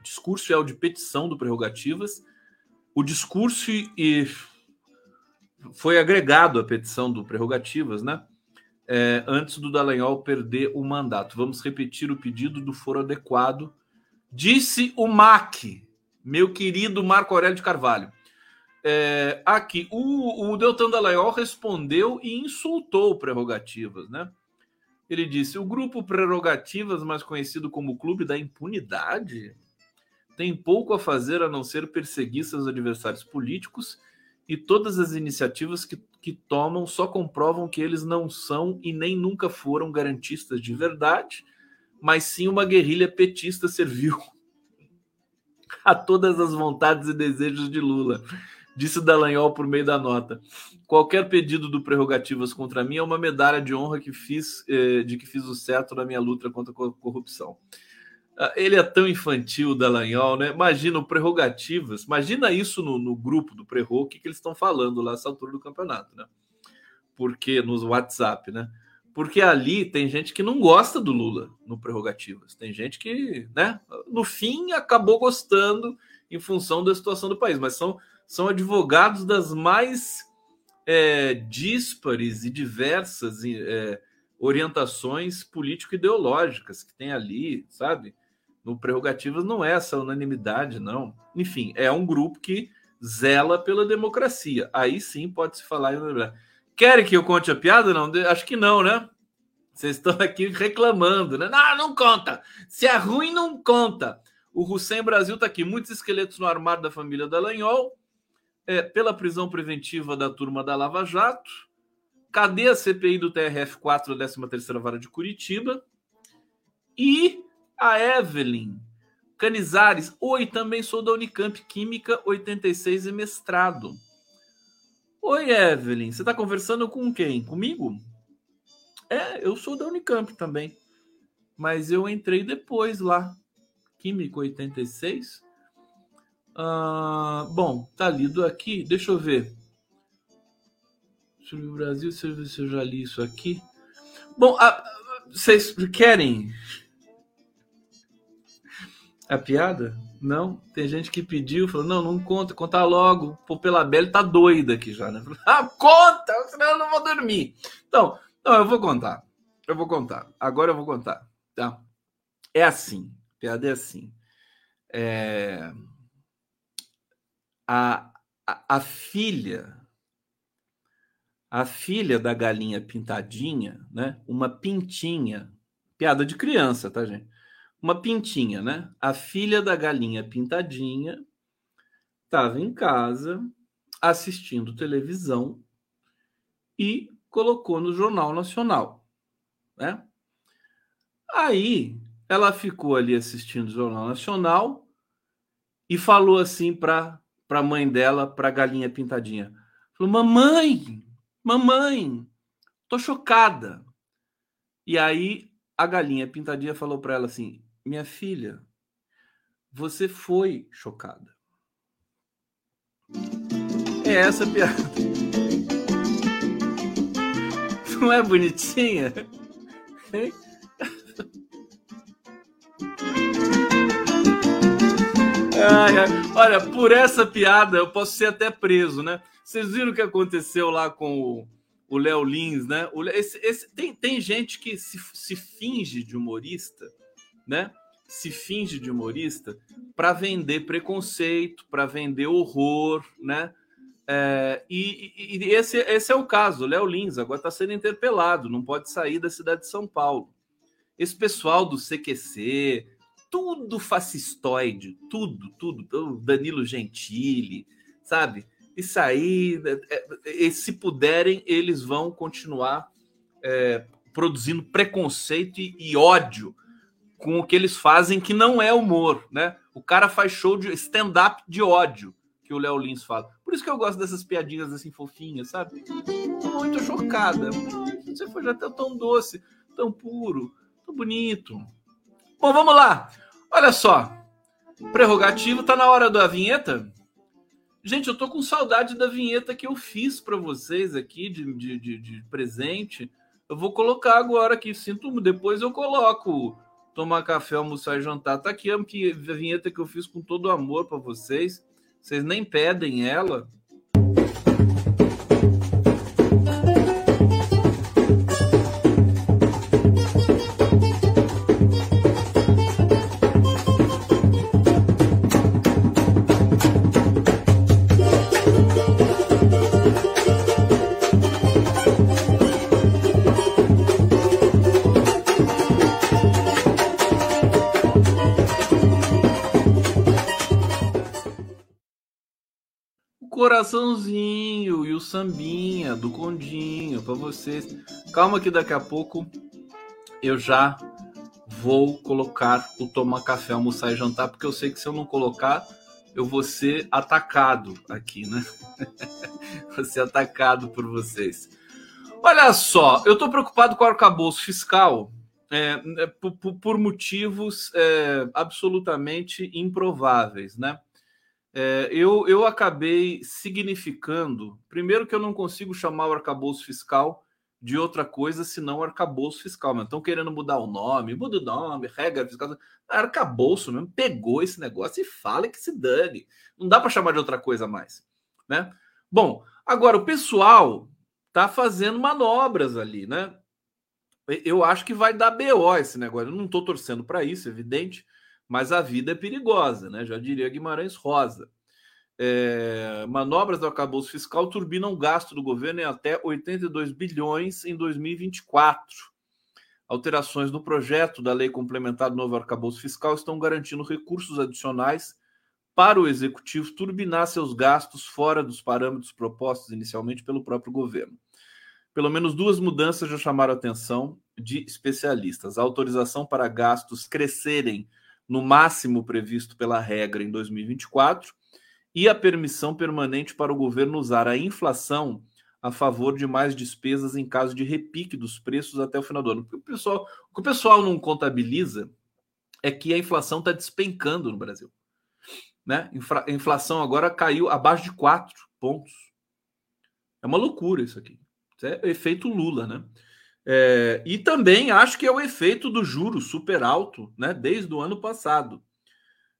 O discurso é o de petição do Prerrogativas. O discurso e foi agregado à petição do Prerrogativas, né? É, antes do Dallagnol perder o mandato. Vamos repetir o pedido do foro adequado. Disse o MAC, meu querido Marco Aurélio de Carvalho. É, aqui, o, o Deltan Dallagnol respondeu e insultou prerrogativas, né? Ele disse: o grupo Prerrogativas, mais conhecido como Clube da Impunidade, tem pouco a fazer a não ser perseguir seus adversários políticos e todas as iniciativas que, que tomam só comprovam que eles não são e nem nunca foram garantistas de verdade, mas sim uma guerrilha petista servil a todas as vontades e desejos de Lula. Disse Dallagnol por meio da nota. Qualquer pedido do Prerrogativas contra mim é uma medalha de honra que fiz, eh, de que fiz o certo na minha luta contra a corrupção. Ah, ele é tão infantil, Dallagnol, né? Imagina o Prerrogativas, imagina isso no, no grupo do Prerro, o que, que eles estão falando lá nessa altura do campeonato, né? Porque nos WhatsApp, né? Porque ali tem gente que não gosta do Lula no Prerrogativas. Tem gente que, né, no fim, acabou gostando em função da situação do país. Mas são, são advogados das mais é, díspares e diversas é, orientações político-ideológicas que tem ali, sabe? No Prerrogativas não é essa unanimidade, não. Enfim, é um grupo que zela pela democracia. Aí sim pode se falar em. Querem que eu conte a piada? Não, acho que não, né? Vocês estão aqui reclamando, né? Não, não conta. Se é ruim, não conta. O Hussein Brasil está aqui. Muitos esqueletos no armário da família Dallagnol. É, pela prisão preventiva da turma da Lava Jato. Cadê a CPI do TRF4 da 13ª Vara de Curitiba? E a Evelyn Canizares. Oi, também sou da Unicamp Química 86 e mestrado. Oi, Evelyn, você está conversando com quem? Comigo? É, eu sou da Unicamp também. Mas eu entrei depois lá. Químico 86. Ah, bom, tá lido aqui. Deixa eu ver. Sobre o Brasil, se eu já li isso aqui. Bom, a, vocês querem a piada? Não, tem gente que pediu, falou, não, não conta, conta logo. Pô, pela Bela tá doida aqui já, né? Ah, conta, senão eu não vou dormir. Então, não, eu vou contar. Eu vou contar. Agora eu vou contar, tá? É assim, piada é assim. É... A, a, a filha a filha da galinha pintadinha, né? Uma pintinha, piada de criança, tá, gente? Uma pintinha, né? A filha da galinha pintadinha estava em casa assistindo televisão e colocou no Jornal Nacional, né? Aí ela ficou ali assistindo o Jornal Nacional e falou assim para a mãe dela, para a galinha pintadinha. Falou: Mamãe, mamãe, tô chocada. E aí a galinha pintadinha falou para ela assim: minha filha, você foi chocada. É essa piada. Não é bonitinha? Ai, ai. Olha, por essa piada eu posso ser até preso, né? Vocês viram o que aconteceu lá com o, o Léo Lins, né? O, esse, esse, tem, tem gente que se, se finge de humorista, né? Se finge de humorista para vender preconceito, para vender horror, né? É, e, e esse, esse é o caso. Léo Lins agora está sendo interpelado, não pode sair da cidade de São Paulo. Esse pessoal do CQC, tudo fascistoide, tudo, tudo. Danilo Gentili, sabe? Isso aí, é, é, se puderem, eles vão continuar é, produzindo preconceito e, e, ódio com o que eles fazem, que não é humor, né? O cara faz show de stand-up de ódio, que o Léo Lins fala. Por isso que eu gosto dessas piadinhas assim fofinhas, sabe? Muito chocada. Você foi já tão doce, tão puro, tão bonito. Bom, vamos lá. Olha só. Prerrogativo, tá na hora da vinheta? Gente, eu tô com saudade da vinheta que eu fiz para vocês aqui de, de, de, de, presente. Eu vou colocar agora aqui. Sinto, depois eu coloco. Tomar café, almoçar e jantar. Tá aqui a vinheta que eu fiz com todo amor para vocês. Vocês nem pedem ela. Coraçãozinho e o sambinha do Condinho para vocês. Calma que daqui a pouco eu já vou colocar o tomar café, almoçar e jantar, porque eu sei que se eu não colocar, eu vou ser atacado aqui, né? vou ser atacado por vocês. Olha só, eu estou preocupado com o arcabouço fiscal é, é por, por, motivos é, absolutamente improváveis, né? É, eu, eu acabei significando, primeiro que eu não consigo chamar o arcabouço fiscal de outra coisa senão arcabouço fiscal. Mas estão querendo mudar o nome, muda o nome, regra fiscal. Arcabouço mesmo, pegou esse negócio e fala que se dane. Não dá para chamar de outra coisa mais. Né? Bom, agora o pessoal tá fazendo manobras ali, né? Eu acho que vai dar BO esse negócio. Eu não estou torcendo para isso, evidente mas a vida é perigosa, né? Já diria Guimarães Rosa. É, manobras do arcabouço fiscal turbinam o gasto do governo em até 82 bilhões em 2024. Alterações no projeto da lei complementar do novo arcabouço fiscal estão garantindo recursos adicionais para o executivo turbinar seus gastos fora dos parâmetros propostos inicialmente pelo próprio governo. Pelo menos duas mudanças já chamaram a atenção de especialistas: a autorização para gastos crescerem no máximo previsto pela regra em 2024, e a permissão permanente para o governo usar a inflação a favor de mais despesas em caso de repique dos preços até o final do ano. O, pessoal, o que o pessoal não contabiliza é que a inflação está despencando no Brasil. Né? A inflação agora caiu abaixo de 4 pontos. É uma loucura isso aqui. Isso é efeito Lula, né? É, e também acho que é o efeito do juro super alto, né? Desde o ano passado.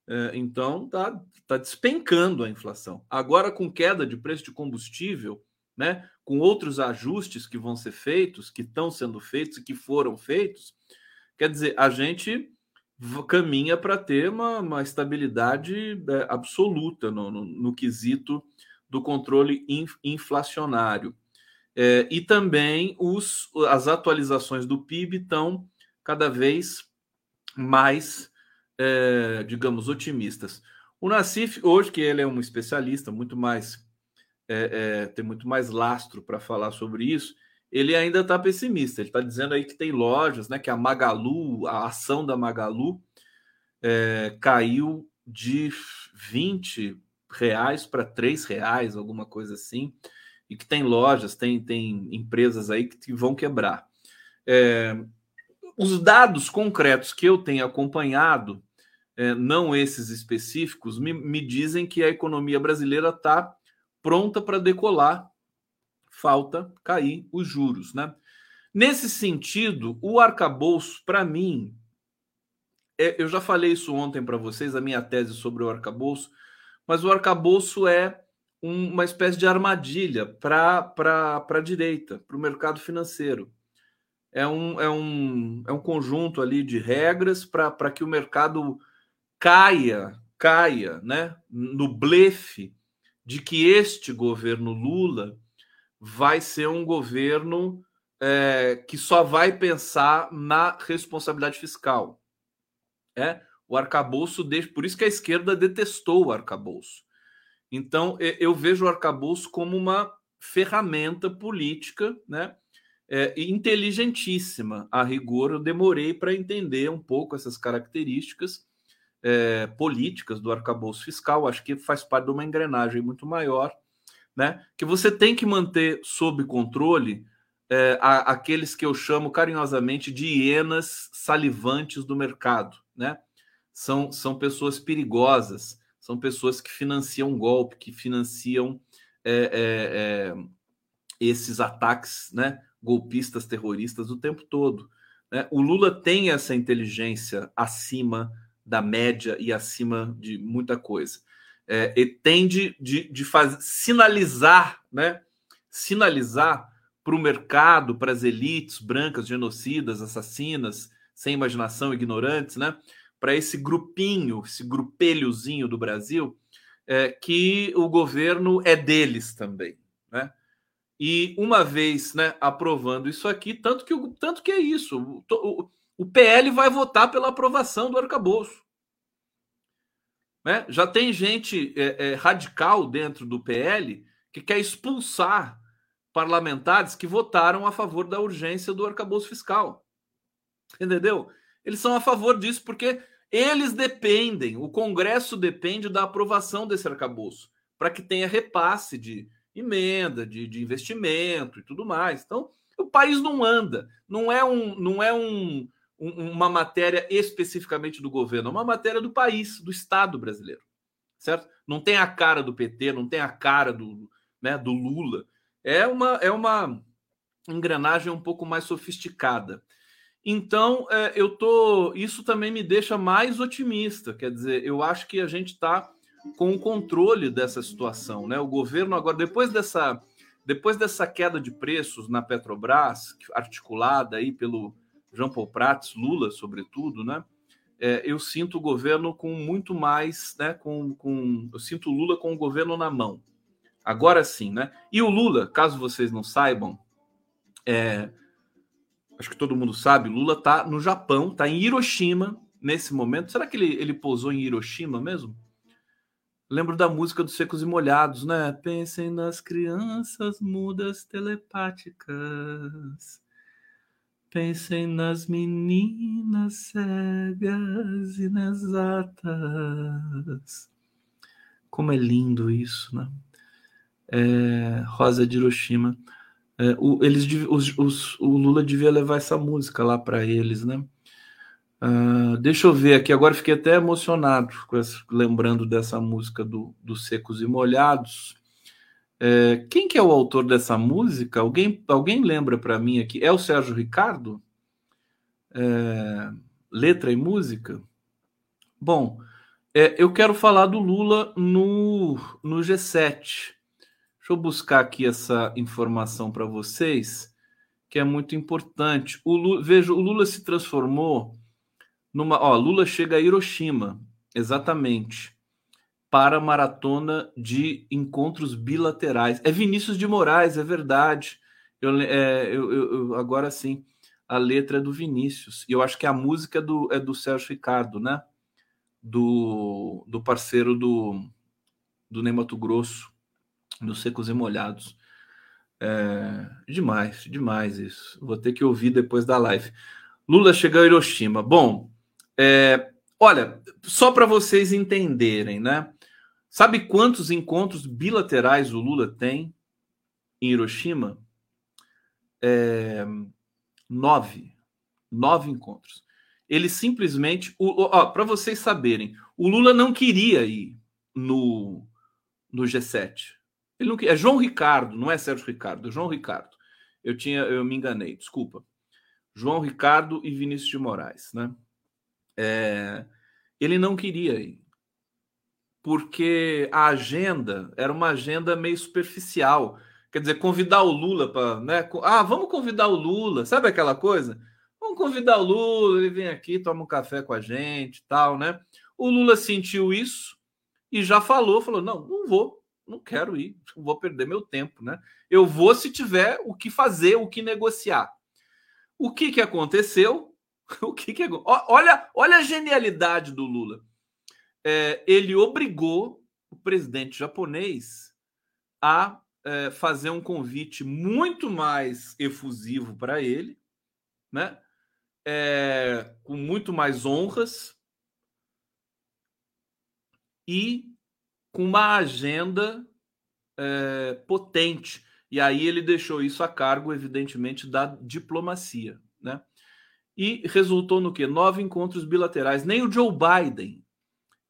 É, então tá, tá despencando a inflação. Agora, com queda de preço de combustível, né? Com outros ajustes que vão ser feitos, que estão sendo feitos e que foram feitos, quer dizer, a gente caminha para ter uma, uma estabilidade é, absoluta no, no, no quesito do controle inflacionário. É, e também os, as atualizações do PIB estão cada vez mais, é, digamos, otimistas. O Nassif, hoje, que ele é um especialista, muito mais é, é tem muito mais lastro para falar sobre isso, ele ainda está pessimista. Ele está dizendo aí que tem lojas, né? Que a Magalu, a ação da Magalu é, caiu de 20 reais para 3 reais, alguma coisa assim e que tem lojas, tem, tem empresas aí que vão quebrar. É, os dados concretos que eu tenho acompanhado, é, não esses específicos, me, me dizem que a economia brasileira está pronta para decolar, falta cair os juros. Né? Nesse sentido, o arcabouço, para mim, é, eu já falei isso ontem para vocês, a minha tese sobre o arcabouço, mas o arcabouço é uma espécie de armadilha para a direita, para o mercado financeiro. É um, é, um, é um conjunto ali de regras para que o mercado caia, caia né, no blefe de que este governo Lula vai ser um governo é, que só vai pensar na responsabilidade fiscal. É, o arcabouço deixa. Por isso que a esquerda detestou o arcabouço. Então, eu vejo o arcabouço como uma ferramenta política, né? É, inteligentíssima. A rigor, eu demorei para entender um pouco essas características é, políticas do arcabouço fiscal. Acho que faz parte de uma engrenagem muito maior, né? Que você tem que manter sob controle é, a, aqueles que eu chamo carinhosamente de hienas salivantes do mercado, né? São, são pessoas perigosas são pessoas que financiam golpe, que financiam é, é, é, esses ataques né, golpistas, terroristas o tempo todo. Né? O Lula tem essa inteligência acima da média e acima de muita coisa. É, e tende de, de fazer, sinalizar, né? Sinalizar para o mercado, para as elites brancas, genocidas, assassinas, sem imaginação, ignorantes, né? Para esse grupinho, esse grupelhozinho do Brasil, é, que o governo é deles também, né? E uma vez, né, aprovando isso aqui, tanto que tanto que é isso, o, o PL vai votar pela aprovação do arcabouço. Né? Já tem gente é, é, radical dentro do PL que quer expulsar parlamentares que votaram a favor da urgência do arcabouço fiscal. Entendeu? Eles são a favor disso porque eles dependem, o Congresso depende da aprovação desse arcabouço, para que tenha repasse de emenda, de, de, investimento e tudo mais. Então, o país não anda, não é, um, não é um, um, uma matéria especificamente do governo, é uma matéria do país, do Estado brasileiro, certo? Não tem a cara do PT, não tem a cara do, né, do Lula. É uma, é uma engrenagem um pouco mais sofisticada. Então, é, eu tô. Isso também me deixa mais otimista. Quer dizer, eu acho que a gente está com o controle dessa situação, né? O governo agora, depois dessa, depois dessa queda de preços na Petrobras, articulada aí pelo Jean Paul Prats, Lula, sobretudo, né? É, eu sinto o governo com muito mais, né? Com, com, eu sinto o Lula com o governo na mão. Agora sim, né? E o Lula, caso vocês não saibam, é, acho que todo mundo sabe, Lula está no Japão, está em Hiroshima nesse momento. Será que ele, ele pousou em Hiroshima mesmo? Lembro da música dos Secos e Molhados, né? Pensem nas crianças mudas telepáticas. Pensem nas meninas cegas inexatas. Como é lindo isso, né? É, Rosa de Hiroshima. É, o, eles, os, os, o Lula devia levar essa música lá para eles, né? Uh, deixa eu ver aqui, agora fiquei até emocionado essa, lembrando dessa música do, dos Secos e Molhados. É, quem que é o autor dessa música? Alguém, alguém lembra para mim aqui? É o Sérgio Ricardo? É, letra e música? Bom, é, eu quero falar do Lula no, no G7. Deixa eu buscar aqui essa informação para vocês, que é muito importante. O Lula, veja, o Lula se transformou numa. Ó, Lula chega a Hiroshima, exatamente, para a maratona de encontros bilaterais. É Vinícius de Moraes, é verdade. Eu, é, eu, eu, agora sim, a letra é do Vinícius. E eu acho que a música é do, é do Sérgio Ricardo, né? Do, do parceiro do, do Ney Mato Grosso nos secos e molhados. É, demais, demais isso. Vou ter que ouvir depois da live. Lula chegou a Hiroshima. Bom, é, olha, só para vocês entenderem, né? Sabe quantos encontros bilaterais o Lula tem em Hiroshima? É, nove. Nove encontros. Ele simplesmente. Para vocês saberem, o Lula não queria ir no, no G7. Ele não é João Ricardo, não é Sérgio Ricardo, é João Ricardo. Eu tinha, eu me enganei, desculpa. João Ricardo e Vinícius de Moraes, né? É, ele não queria ir. porque a agenda era uma agenda meio superficial. Quer dizer, convidar o Lula para. Né? Ah, vamos convidar o Lula, sabe aquela coisa? Vamos convidar o Lula, ele vem aqui, toma um café com a gente tal, né? O Lula sentiu isso e já falou, falou: não, não vou, não quero ir, vou perder meu tempo, né? Eu vou se tiver o que fazer, o que negociar. O que, que aconteceu? O que, que olha, olha a genialidade do Lula. É, ele obrigou o presidente japonês a é, fazer um convite muito mais efusivo para ele, né? É, com muito mais honras e com uma agenda é, potente. E aí ele deixou isso a cargo, evidentemente, da diplomacia, né? E resultou no que? Nove encontros bilaterais. Nem o Joe Biden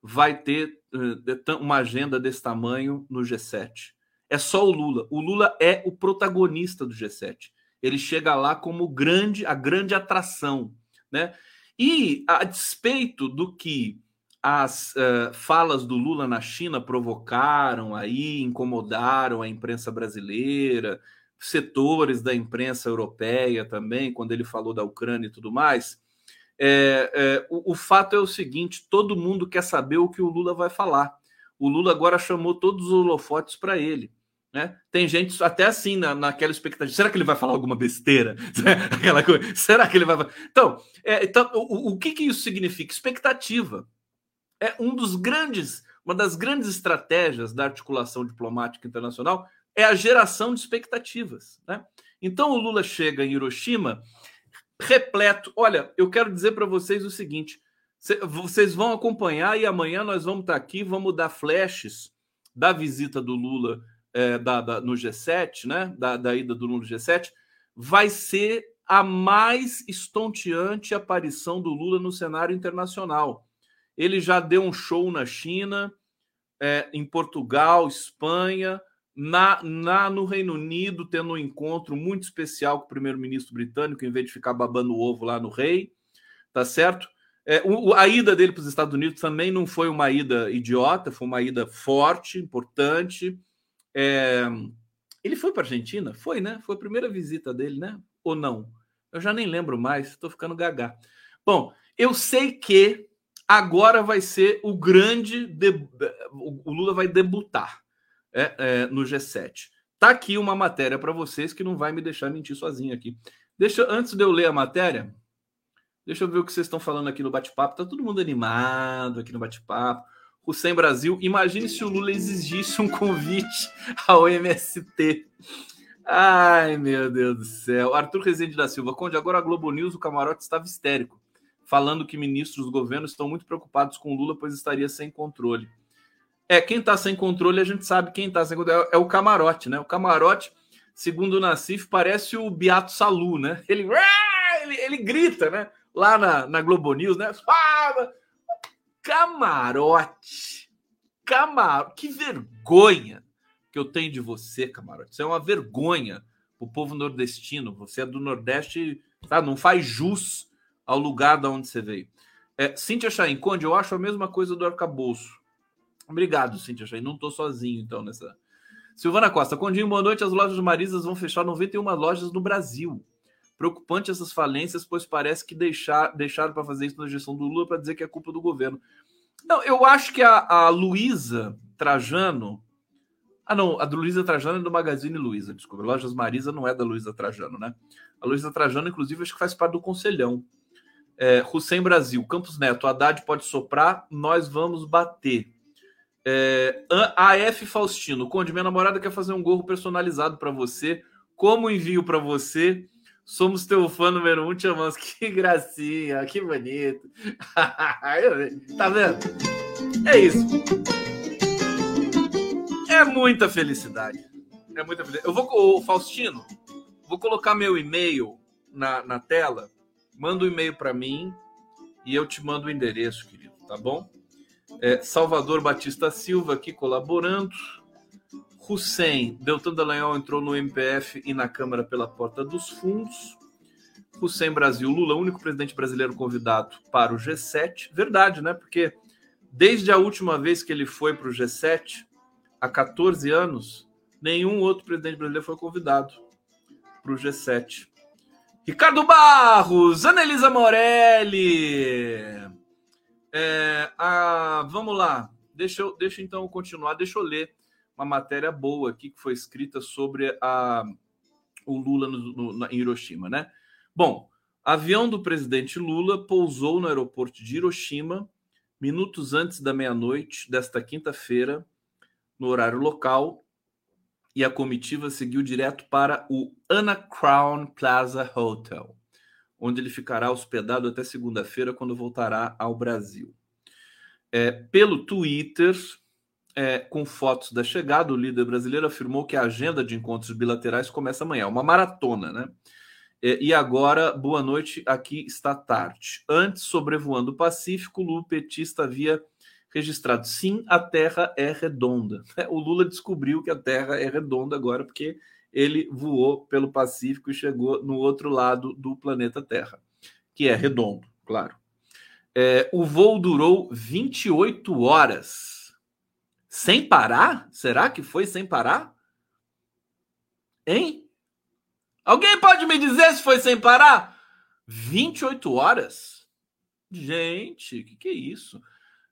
vai ter uh, uma agenda desse tamanho no G7. É só o Lula. O Lula é o protagonista do G7. Ele chega lá como grande, a grande atração, né? E a despeito do que as uh, falas do Lula na China provocaram aí, incomodaram a imprensa brasileira, setores da imprensa europeia também, quando ele falou da Ucrânia e tudo mais. É, é, o, o, fato é o seguinte: todo mundo quer saber o que o Lula vai falar. O Lula agora chamou todos os holofotes para ele. Né? Tem gente até assim na, naquela expectativa. Será que ele vai falar alguma besteira? Aquela coisa. Será que ele vai? Então, é, então o, o que, que isso significa? Expectativa é um dos grandes, uma das grandes estratégias da articulação diplomática internacional é a geração de expectativas. Né? Então o Lula chega em Hiroshima repleto. Olha, eu quero dizer para vocês o seguinte: vocês vão acompanhar e amanhã nós vamos estar aqui, vamos dar flashes da visita do Lula é, da, da, no G7, né? Da, da ida do Lula no G7. Vai ser a mais estonteante aparição do Lula no cenário internacional. Ele já deu um show na China, é, em Portugal, Espanha, na, na, no Reino Unido, tendo um encontro muito especial com o primeiro-ministro britânico, em vez de ficar babando o ovo lá no rei, tá certo? É, o, a ida dele para os Estados Unidos também não foi uma ida idiota, foi uma ida forte, importante. É, ele foi para a Argentina? Foi, né? Foi a primeira visita dele, né? Ou não? Eu já nem lembro mais, estou ficando gaga. Bom, eu sei que agora vai ser o grande. De... O Lula vai debutar é, é, no G7. Tá aqui uma matéria para vocês que não vai me deixar mentir sozinho aqui. Deixa antes de eu ler a matéria, deixa eu ver o que vocês estão falando aqui no bate-papo. Tá todo mundo animado aqui no bate-papo. Hussein Brasil, imagine se o Lula exigisse um convite ao MST. Ai, meu Deus do céu. Arthur Rezende da Silva, Conde, agora a Globo News, o camarote estava histérico falando que ministros do governo estão muito preocupados com Lula, pois estaria sem controle. É, quem está sem controle, a gente sabe quem está sem controle. É, o camarote, né? O camarote, segundo o Nassif, parece o Beato Salu, né? Ele, ele, ele grita, né? Lá na, na Globo News, né? Camarote! Camarote! Que vergonha que eu tenho de você, camarote. Isso é uma vergonha o povo nordestino. Você é do Nordeste, tá? Não faz jus ao lugar da onde você veio. É, Cíntia Chain, Conde, eu acho a mesma coisa do arcabouço. Obrigado, Cíntia Chain. Não estou sozinho, então, nessa. Silvana Costa, Condinho, boa noite. As lojas Marisas vão fechar 91 lojas no Brasil. Preocupante essas falências, pois parece que deixar, deixaram para fazer isso na gestão do Lula para dizer que é culpa do governo. Não, eu acho que a, a Luísa Trajano. Ah, não, a do Luísa Trajano é do Magazine Luiza, desculpa. Lojas Marisa não é da Luísa Trajano, né? A Luísa Trajano, inclusive, acho que faz parte do Conselhão. É, Hussein Brasil, Campos Neto, Haddad pode soprar, nós vamos bater. É, AF Faustino, Conde, minha namorada quer fazer um gorro personalizado para você. Como envio para você? Somos teu fã número um, te amamos. Que gracinha, que bonito. tá vendo? É isso. É muita felicidade. É muita felicidade. Eu vou, Faustino, vou colocar meu e-mail na, na tela manda um e-mail para mim e eu te mando o endereço, querido, tá bom? É, Salvador Batista Silva aqui colaborando. Hussein, Deltan Dallagnol entrou no MPF e na Câmara pela porta dos fundos. Hussein Brasil, Lula, único presidente brasileiro convidado para o G7. Verdade, né? Porque Desde a última vez que ele foi para o G7, há 14 anos, nenhum outro presidente brasileiro foi convidado para o G7. Ricardo Barros, Anelisa Morelli. É, a, vamos lá, deixa eu, deixa então eu continuar, deixa eu ler uma matéria boa aqui que foi escrita sobre a, o Lula no, no, em Hiroshima, né? Bom, avião do presidente Lula pousou no aeroporto de Hiroshima minutos antes da meia-noite desta quinta-feira, no horário local, e a comitiva seguiu direto para o Anna Crown Plaza Hotel, onde ele ficará hospedado até segunda-feira, quando voltará ao Brasil. É, pelo Twitter, é, com fotos da chegada, o líder brasileiro afirmou que a agenda de encontros bilaterais começa amanhã, uma maratona, né? É, e agora, boa noite, aqui está tarde. Antes, sobrevoando o Pacífico, o petista havia registrado sim, a Terra é redonda. O Lula descobriu que a Terra é redonda agora porque ele voou pelo Pacífico e chegou no outro lado do planeta Terra, que é redondo, claro. É, o voo durou 28 horas. Sem parar? Será que foi sem parar? Hein? Alguém pode me dizer se foi sem parar? 28 horas? Gente, o que, que é isso?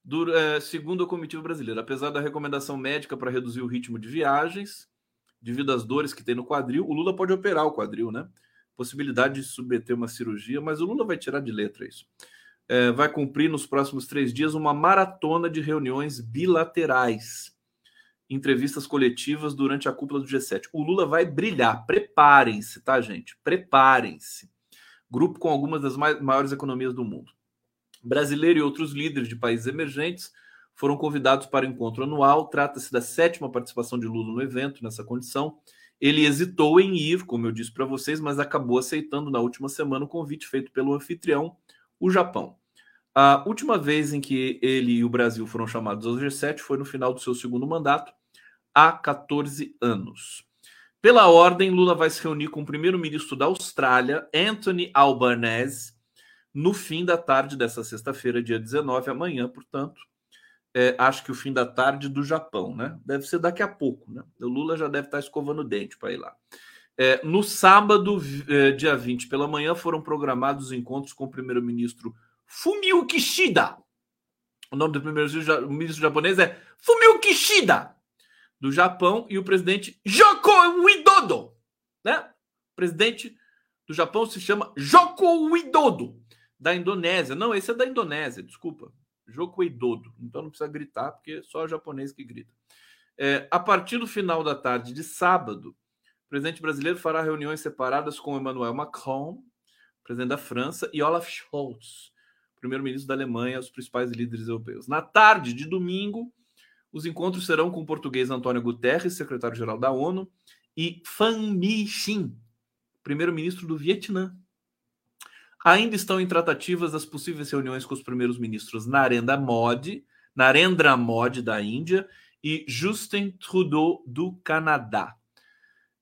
Do, é, segundo a comitiva brasileira, apesar da recomendação médica para reduzir o ritmo de viagens, devido às dores que tem no quadril, o Lula pode operar o quadril, né? Possibilidade de submeter uma cirurgia, mas o Lula vai tirar de letra isso. É, vai cumprir nos próximos três dias uma maratona de reuniões bilaterais, entrevistas coletivas durante a cúpula do G7. O Lula vai brilhar. Preparem-se, tá, gente? Preparem-se. Grupo com algumas das maiores economias do mundo. Brasileiro e outros líderes de países emergentes foram convidados para o encontro anual. Trata-se da sétima participação de Lula no evento, nessa condição. Ele hesitou em ir, como eu disse para vocês, mas acabou aceitando na última semana o convite feito pelo anfitrião, o Japão. A última vez em que ele e o Brasil foram chamados ao G7 foi no final do seu segundo mandato, há 14 anos. Pela ordem, Lula vai se reunir com o primeiro-ministro da Austrália, Anthony Albanese, no fim da tarde dessa sexta-feira, dia 19, amanhã, portanto. É, acho que o fim da tarde do Japão, né? Deve ser daqui a pouco, né? O Lula já deve estar escovando o dente para ir lá. É, no sábado, é, dia 20, pela manhã, foram programados encontros com o primeiro-ministro Fumio Kishida. O nome do primeiro-ministro japonês é Fumio Kishida, do Japão, e o presidente Joko Widodo, né? O presidente do Japão se chama Joko Widodo da Indonésia. Não, esse é da Indonésia, desculpa. Joko Widodo. Então não precisa gritar, porque é só o japonês que grita. É, a partir do final da tarde de sábado, o presidente brasileiro fará reuniões separadas com Emmanuel Macron, presidente da França, e Olaf Scholz, primeiro-ministro da Alemanha, os principais líderes europeus. Na tarde de domingo, os encontros serão com o português Antônio Guterres, secretário-geral da ONU, e Pham Minh primeiro-ministro do Vietnã. Ainda estão em tratativas as possíveis reuniões com os primeiros ministros Narendra Modi, Narendra Modi da Índia e Justin Trudeau do Canadá.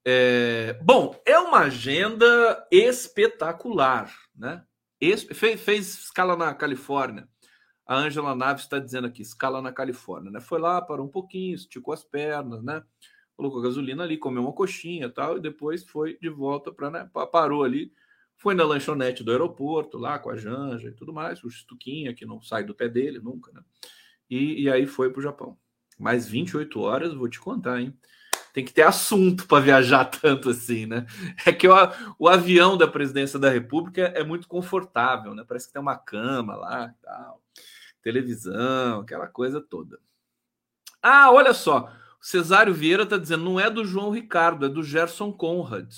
É, bom, é uma agenda espetacular, né? Fez, fez, escala na Califórnia. A Angela Naves está dizendo aqui, escala na Califórnia, né? Foi lá, parou um pouquinho, esticou as pernas, né? Colocou gasolina ali, comeu uma coxinha tal, e depois foi de volta para, né? Parou ali, foi na lanchonete do aeroporto, lá com a Janja e tudo mais, o Stuquinha, que não sai do pé dele nunca, né? E, e aí foi para o Japão. Mais 28 horas, vou te contar, hein? Tem que ter assunto para viajar tanto assim, né? É que o, o avião da presidência da República é muito confortável, né? Parece que tem uma cama lá tal, televisão, aquela coisa toda. Ah, olha só, Cesário Vieira está dizendo, não é do João Ricardo, é do Gerson Conrad.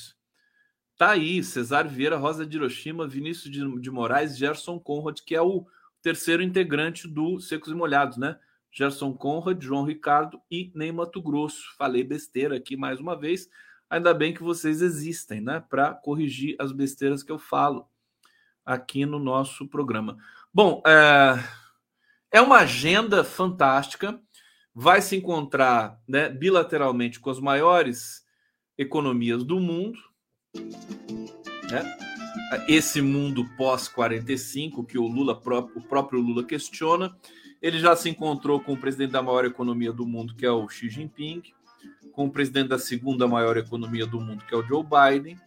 Tá aí, Cesário Vieira, Rosa de Hiroshima, Vinícius de, de Moraes, Gerson Conrad, que é o terceiro integrante do Secos e Molhados, né? Gerson Conrad, João Ricardo e Ney Mato Grosso. Falei besteira aqui mais uma vez. Ainda bem que vocês existem, né? Para corrigir as besteiras que eu falo aqui no nosso programa. Bom, é, é uma agenda fantástica. Vai se encontrar né, bilateralmente com as maiores economias do mundo né? Esse mundo pós-45 que o Lula o próprio Lula questiona Ele já se encontrou com o presidente da maior economia do mundo, que é o Xi Jinping, com o presidente da segunda maior economia do mundo, que é o Joe Biden,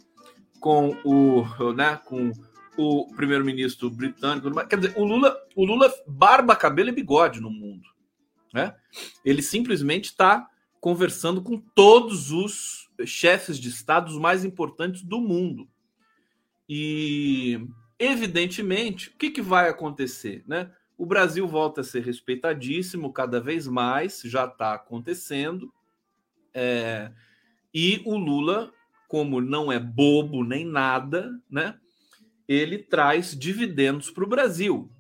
com o, né, com o primeiro-ministro britânico. Quer dizer, o Lula, o Lula barba, cabelo e bigode no mundo. Né? Ele simplesmente está conversando com todos os chefes de estados mais importantes do mundo. E, evidentemente, o que, que vai acontecer? Né? O Brasil volta a ser respeitadíssimo cada vez mais, já está acontecendo. É, e o Lula, como não é bobo nem nada, né? Ele traz dividendos para o Brasil.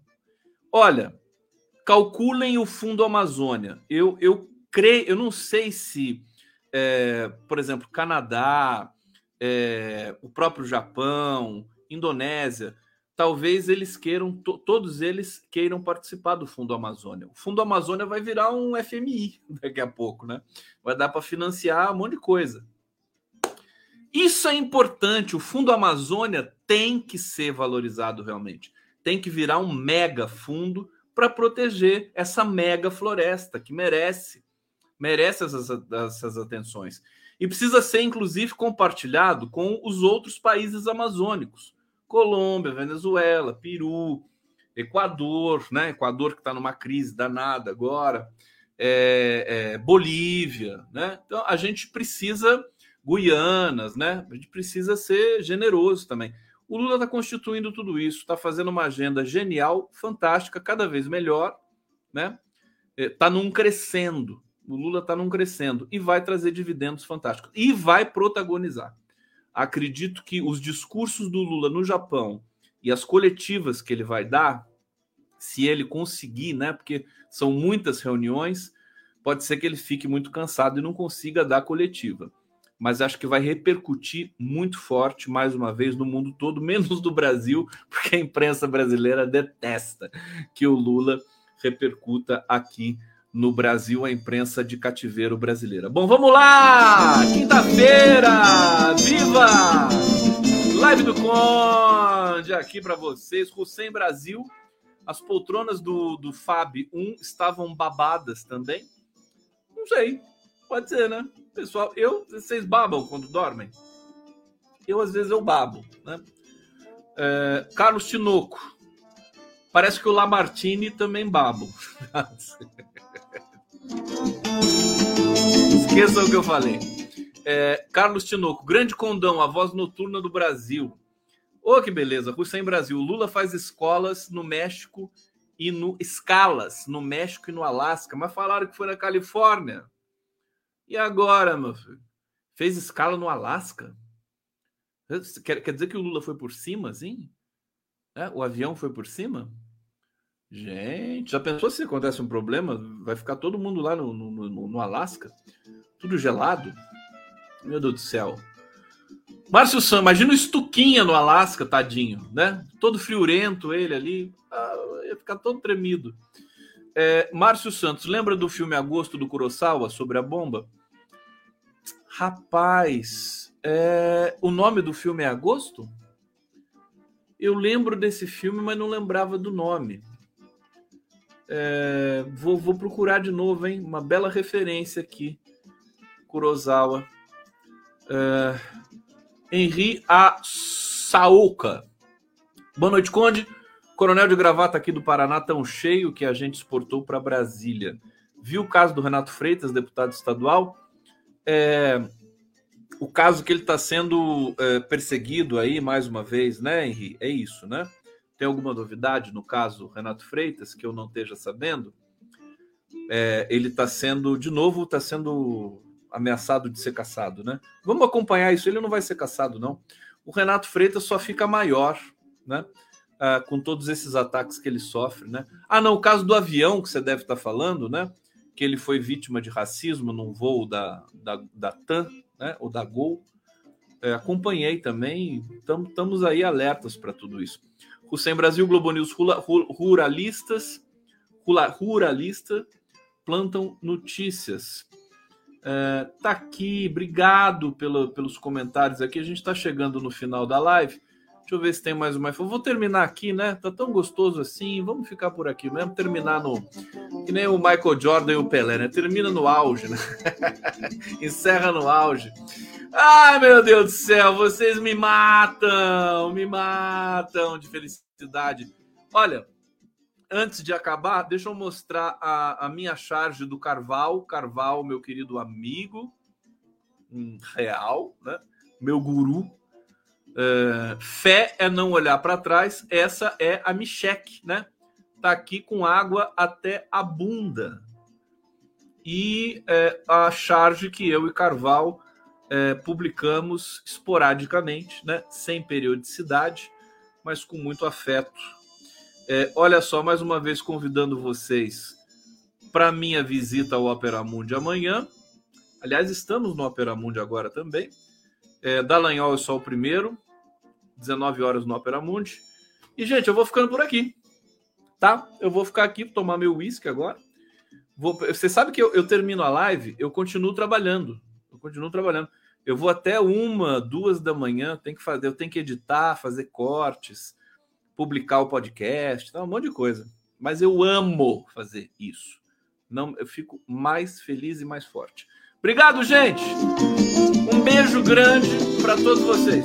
Olha, calculem o Fundo Amazônia. Eu, eu creio, eu não sei se, é, por exemplo, Canadá, é, o próprio Japão, Indonésia, talvez eles queiram, to, todos eles queiram participar do Fundo Amazônia. O Fundo Amazônia vai virar um FMI daqui a pouco, né? Vai dar para financiar um monte de coisa. Isso é importante. O Fundo Amazônia tem que ser valorizado realmente. Tem que virar um mega fundo para proteger essa mega floresta que merece merece essas, essas atenções. E precisa ser, inclusive, compartilhado com os outros países amazônicos. Colômbia, Venezuela, Peru, Equador, né? Equador que está numa crise danada agora, é, é, Bolívia, né? Então a gente precisa Guianas, né? A gente precisa ser generoso também. O Lula está constituindo tudo isso, está fazendo uma agenda genial, fantástica, cada vez melhor, né? Está é, num crescendo. O Lula está num crescendo e vai trazer dividendos fantásticos e vai protagonizar. Acredito que os discursos do Lula no Japão e as coletivas que ele vai dar, se ele conseguir, né? Porque são muitas reuniões, pode ser que ele fique muito cansado e não consiga dar coletiva. Mas acho que vai repercutir muito forte, mais uma vez, no mundo todo, menos do Brasil, porque a imprensa brasileira detesta que o Lula repercuta aqui no Brasil, a imprensa de cativeiro brasileira. Bom, vamos lá! Quinta-feira! Viva! Live do Conde aqui para vocês. Hussein Brasil. As poltronas do, do Fab 1 estavam babadas também? Não sei. Pode ser, né? Pessoal, eu, vocês babam quando dormem? Eu, às vezes, eu babo, né? É, Carlos Tinoco. Parece que o Lamartine também babo. Esqueçam o que eu falei. É, Carlos Tinoco, grande condão, a voz noturna do Brasil. Ô, oh, que beleza, Hussein Brasil. Lula faz escolas no México e no escalas no México e no Alasca, mas falaram que foi na Califórnia. E agora, meu filho? Fez escala no Alasca? Quer, quer dizer que o Lula foi por cima, assim? É, o avião foi por cima? Gente, já pensou se acontece um problema? Vai ficar todo mundo lá no, no, no, no Alasca? Tudo gelado? Meu Deus do céu. Márcio Sam, imagina o Estuquinha no Alasca, tadinho, né? Todo friorento ele ali. Ah, ia ficar todo tremido. É, Márcio Santos, lembra do filme Agosto do Kurosawa sobre a bomba? Rapaz, é, o nome do filme é Agosto? Eu lembro desse filme, mas não lembrava do nome. É, vou, vou, procurar de novo, hein? Uma bela referência aqui. Kurosawa. É, Henri A. Saoka. Boa noite, Conde. Coronel de gravata aqui do Paraná, tão cheio que a gente exportou para Brasília. Viu o caso do Renato Freitas, deputado estadual? É, o caso que ele está sendo é, perseguido aí, mais uma vez, né, Henri? É isso, né? Tem alguma novidade no caso Renato Freitas que eu não esteja sabendo? É, ele está sendo, de novo, está sendo ameaçado de ser caçado, né? Vamos acompanhar isso. Ele não vai ser caçado, não. O Renato Freitas só fica maior, né? Ah, com todos esses ataques que ele sofre, né? Ah, não, o caso do avião que você deve estar falando, né? Que ele foi vítima de racismo num voo da, da, da TAM, né? Ou da Gol. É, acompanhei também. Estamos aí alertas para tudo isso. O Sem Brasil, Globo News, ruralistas, ruralista, plantam notícias. É, tá aqui, obrigado pelo, pelos comentários aqui. A gente está chegando no final da live. Deixa eu ver se tem mais uma. Vou terminar aqui, né? Tá tão gostoso assim. Vamos ficar por aqui mesmo. Terminar no. Que nem o Michael Jordan e o Pelé, né? Termina no auge, né? Encerra no auge. Ai, meu Deus do céu, vocês me matam, me matam de felicidade. Olha, antes de acabar, deixa eu mostrar a, a minha charge do Carval. Carval, meu querido amigo, um real, né? Meu guru é, fé é não olhar para trás. Essa é a Micheque, né? Tá aqui com água até a bunda. E é, a charge que eu e Carval é, publicamos esporadicamente, né? Sem periodicidade, mas com muito afeto. É, olha só, mais uma vez convidando vocês para minha visita ao Opera Mundi amanhã. Aliás, estamos no Opera Mundi agora também. É, Dallagnol é só o primeiro, 19 horas no Opera Mundi. E, gente, eu vou ficando por aqui, tá? Eu vou ficar aqui tomar meu uísque agora. Vou, você sabe que eu, eu, termino a live, eu continuo trabalhando. Eu continuo trabalhando. Eu vou até uma, duas da manhã, tenho que fazer, eu tenho que editar, fazer cortes, publicar o podcast, tá, um monte de coisa. Mas eu amo fazer isso. Não, eu fico mais feliz e mais forte. Obrigado, gente. Um beijo grande para todos vocês.